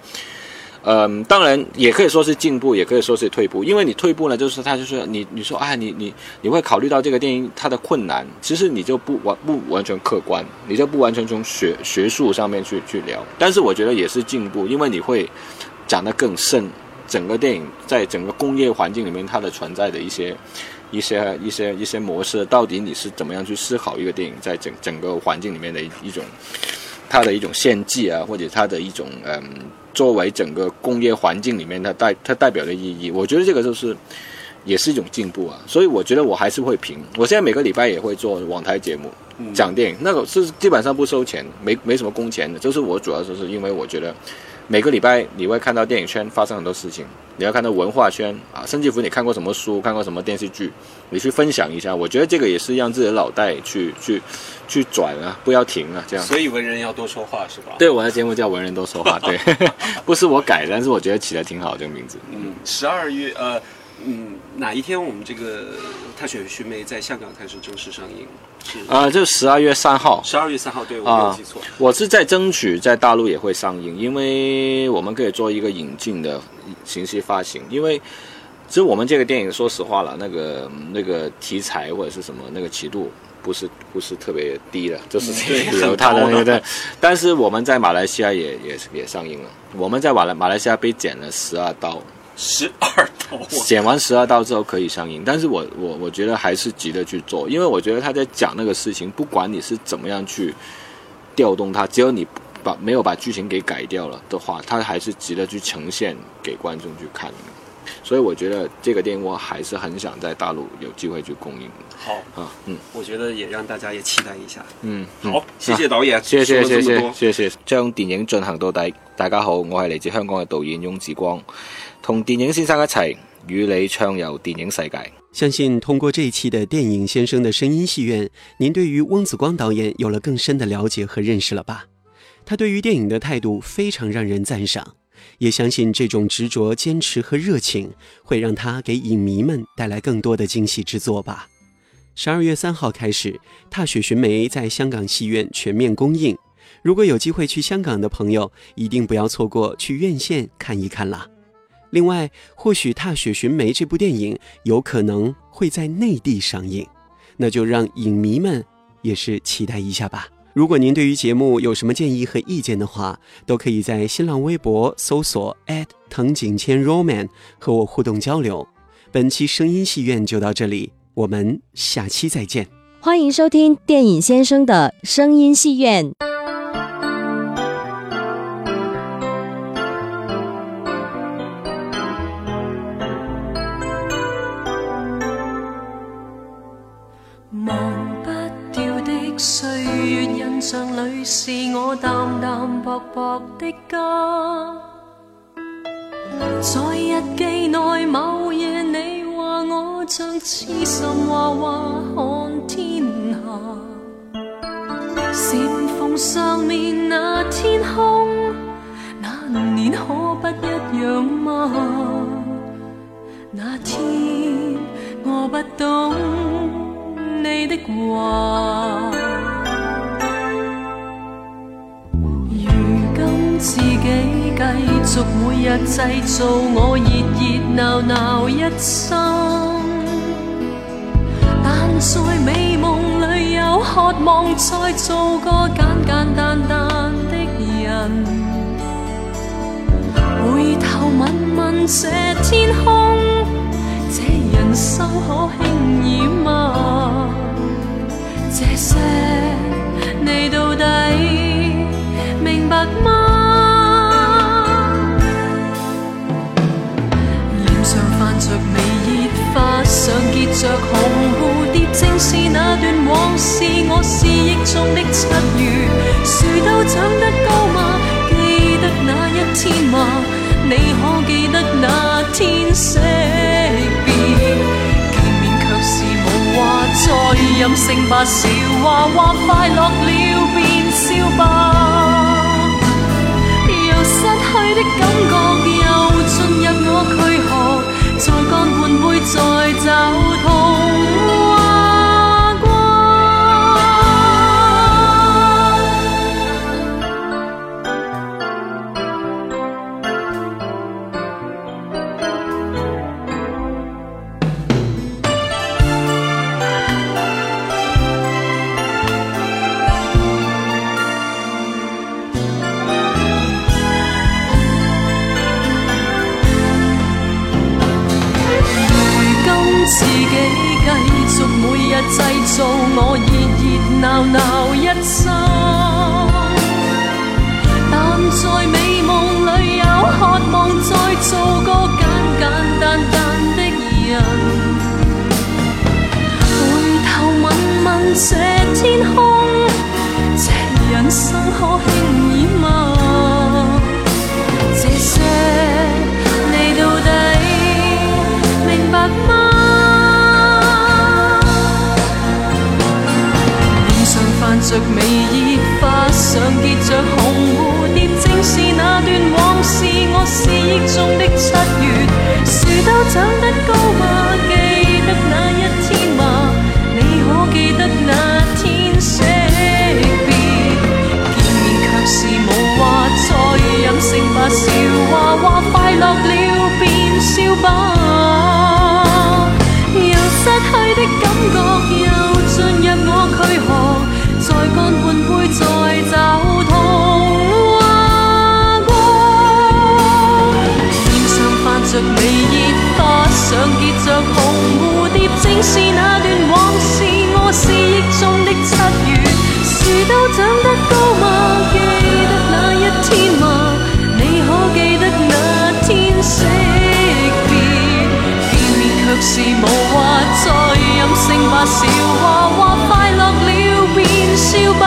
嗯，当然也可以说是进步，也可以说是退步。因为你退步呢，就是他就是你，你说啊，你你你会考虑到这个电影它的困难，其实你就不完不完全客观，你就不完全从学学术上面去去聊。但是我觉得也是进步，因为你会讲得更深，整个电影在整个工业环境里面它的存在的一些一些一些一些模式，到底你是怎么样去思考一个电影在整整个环境里面的一一种它的一种献祭啊，或者它的一种嗯。作为整个工业环境里面，它代它代表的意义，我觉得这个就是也是一种进步啊。所以我觉得我还是会评。我现在每个礼拜也会做网台节目讲电影，那个是基本上不收钱，没没什么工钱的。就是我主要就是因为我觉得每个礼拜你会看到电影圈发生很多事情，你要看到文化圈啊，甚至乎你看过什么书，看过什么电视剧，你去分享一下。我觉得这个也是让自己的脑袋去去。去转啊，不要停啊，这样。所以文人要多说话是吧？对，我的节目叫文人多说话，对，不是我改，但是我觉得起的挺好，这个名字。嗯，十二月呃，嗯，哪一天我们这个《踏雪寻梅》在香港开始正式上映？是啊，就十二月三号。十二月三号，对我没有记错。我是在争取在大陆也会上映，因为我们可以做一个引进的形式发行，因为其实我们这个电影，说实话了，那个那个题材或者是什么那个尺度。不是不是特别低的，就是有它 的那个，但是我们在马来西亚也也也上映了，我们在马来马来西亚被剪了十二刀，十二刀，剪完十二刀之后可以上映，但是我我我觉得还是急着去做，因为我觉得他在讲那个事情，不管你是怎么样去调动它，只要你把没有把剧情给改掉了的话，他还是值得去呈现给观众去看的。所以我觉得这个电影我还是很想在大陆有机会去公映。好啊，嗯，我觉得也让大家也期待一下。嗯，好，谢谢导演，谢谢谢谢谢谢。将电影进行到底。大家好，我系嚟自香港嘅导演翁子光，同电影先生一齐与你畅游电影世界。相信通过这一期的电影先生的声音戏院，您对于翁子光导演有了更深的了解和认识了吧？他对于电影的态度非常让人赞赏。也相信这种执着、坚持和热情会让他给影迷们带来更多的惊喜之作吧。十二月三号开始，《踏雪寻梅》在香港戏院全面公映。如果有机会去香港的朋友，一定不要错过去院线看一看啦。另外，或许《踏雪寻梅》这部电影有可能会在内地上映，那就让影迷们也是期待一下吧。如果您对于节目有什么建议和意见的话，都可以在新浪微博搜索藤井千 roman 和我互动交流。本期声音戏院就到这里，我们下期再见。欢迎收听电影先生的声音戏院。是我淡淡薄薄的家，在日记内某夜，你话我像痴心娃娃看天下，闪逢上面那天空，那年可不一样吗？那天我不懂你的话。自己继续每日制造我热热闹闹一生，但在美梦里有渴望再做个简简单单的人。回头问问这天空，这人生可轻易吗？这些你到底是。我思忆中的七月，树都长得高吗？记得那一天吗？你可记得那天惜别？见面却是无话，再任性吧，笑话话快乐了便笑吧。又失去的感觉，又进入我躯壳。再干半杯，再找痛。热闹我思忆中的七月，树都长得高吗？记得那一天吗？你可记得那天惜别？见面却是无话，再任性吧，笑话话快乐了便笑吧。又失去的。是那段往事，我是忆中的七月，树都长得高吗？记得那一天吗？你可记得那天惜别？见面却是无话，再任性把笑话话快乐了便笑吧。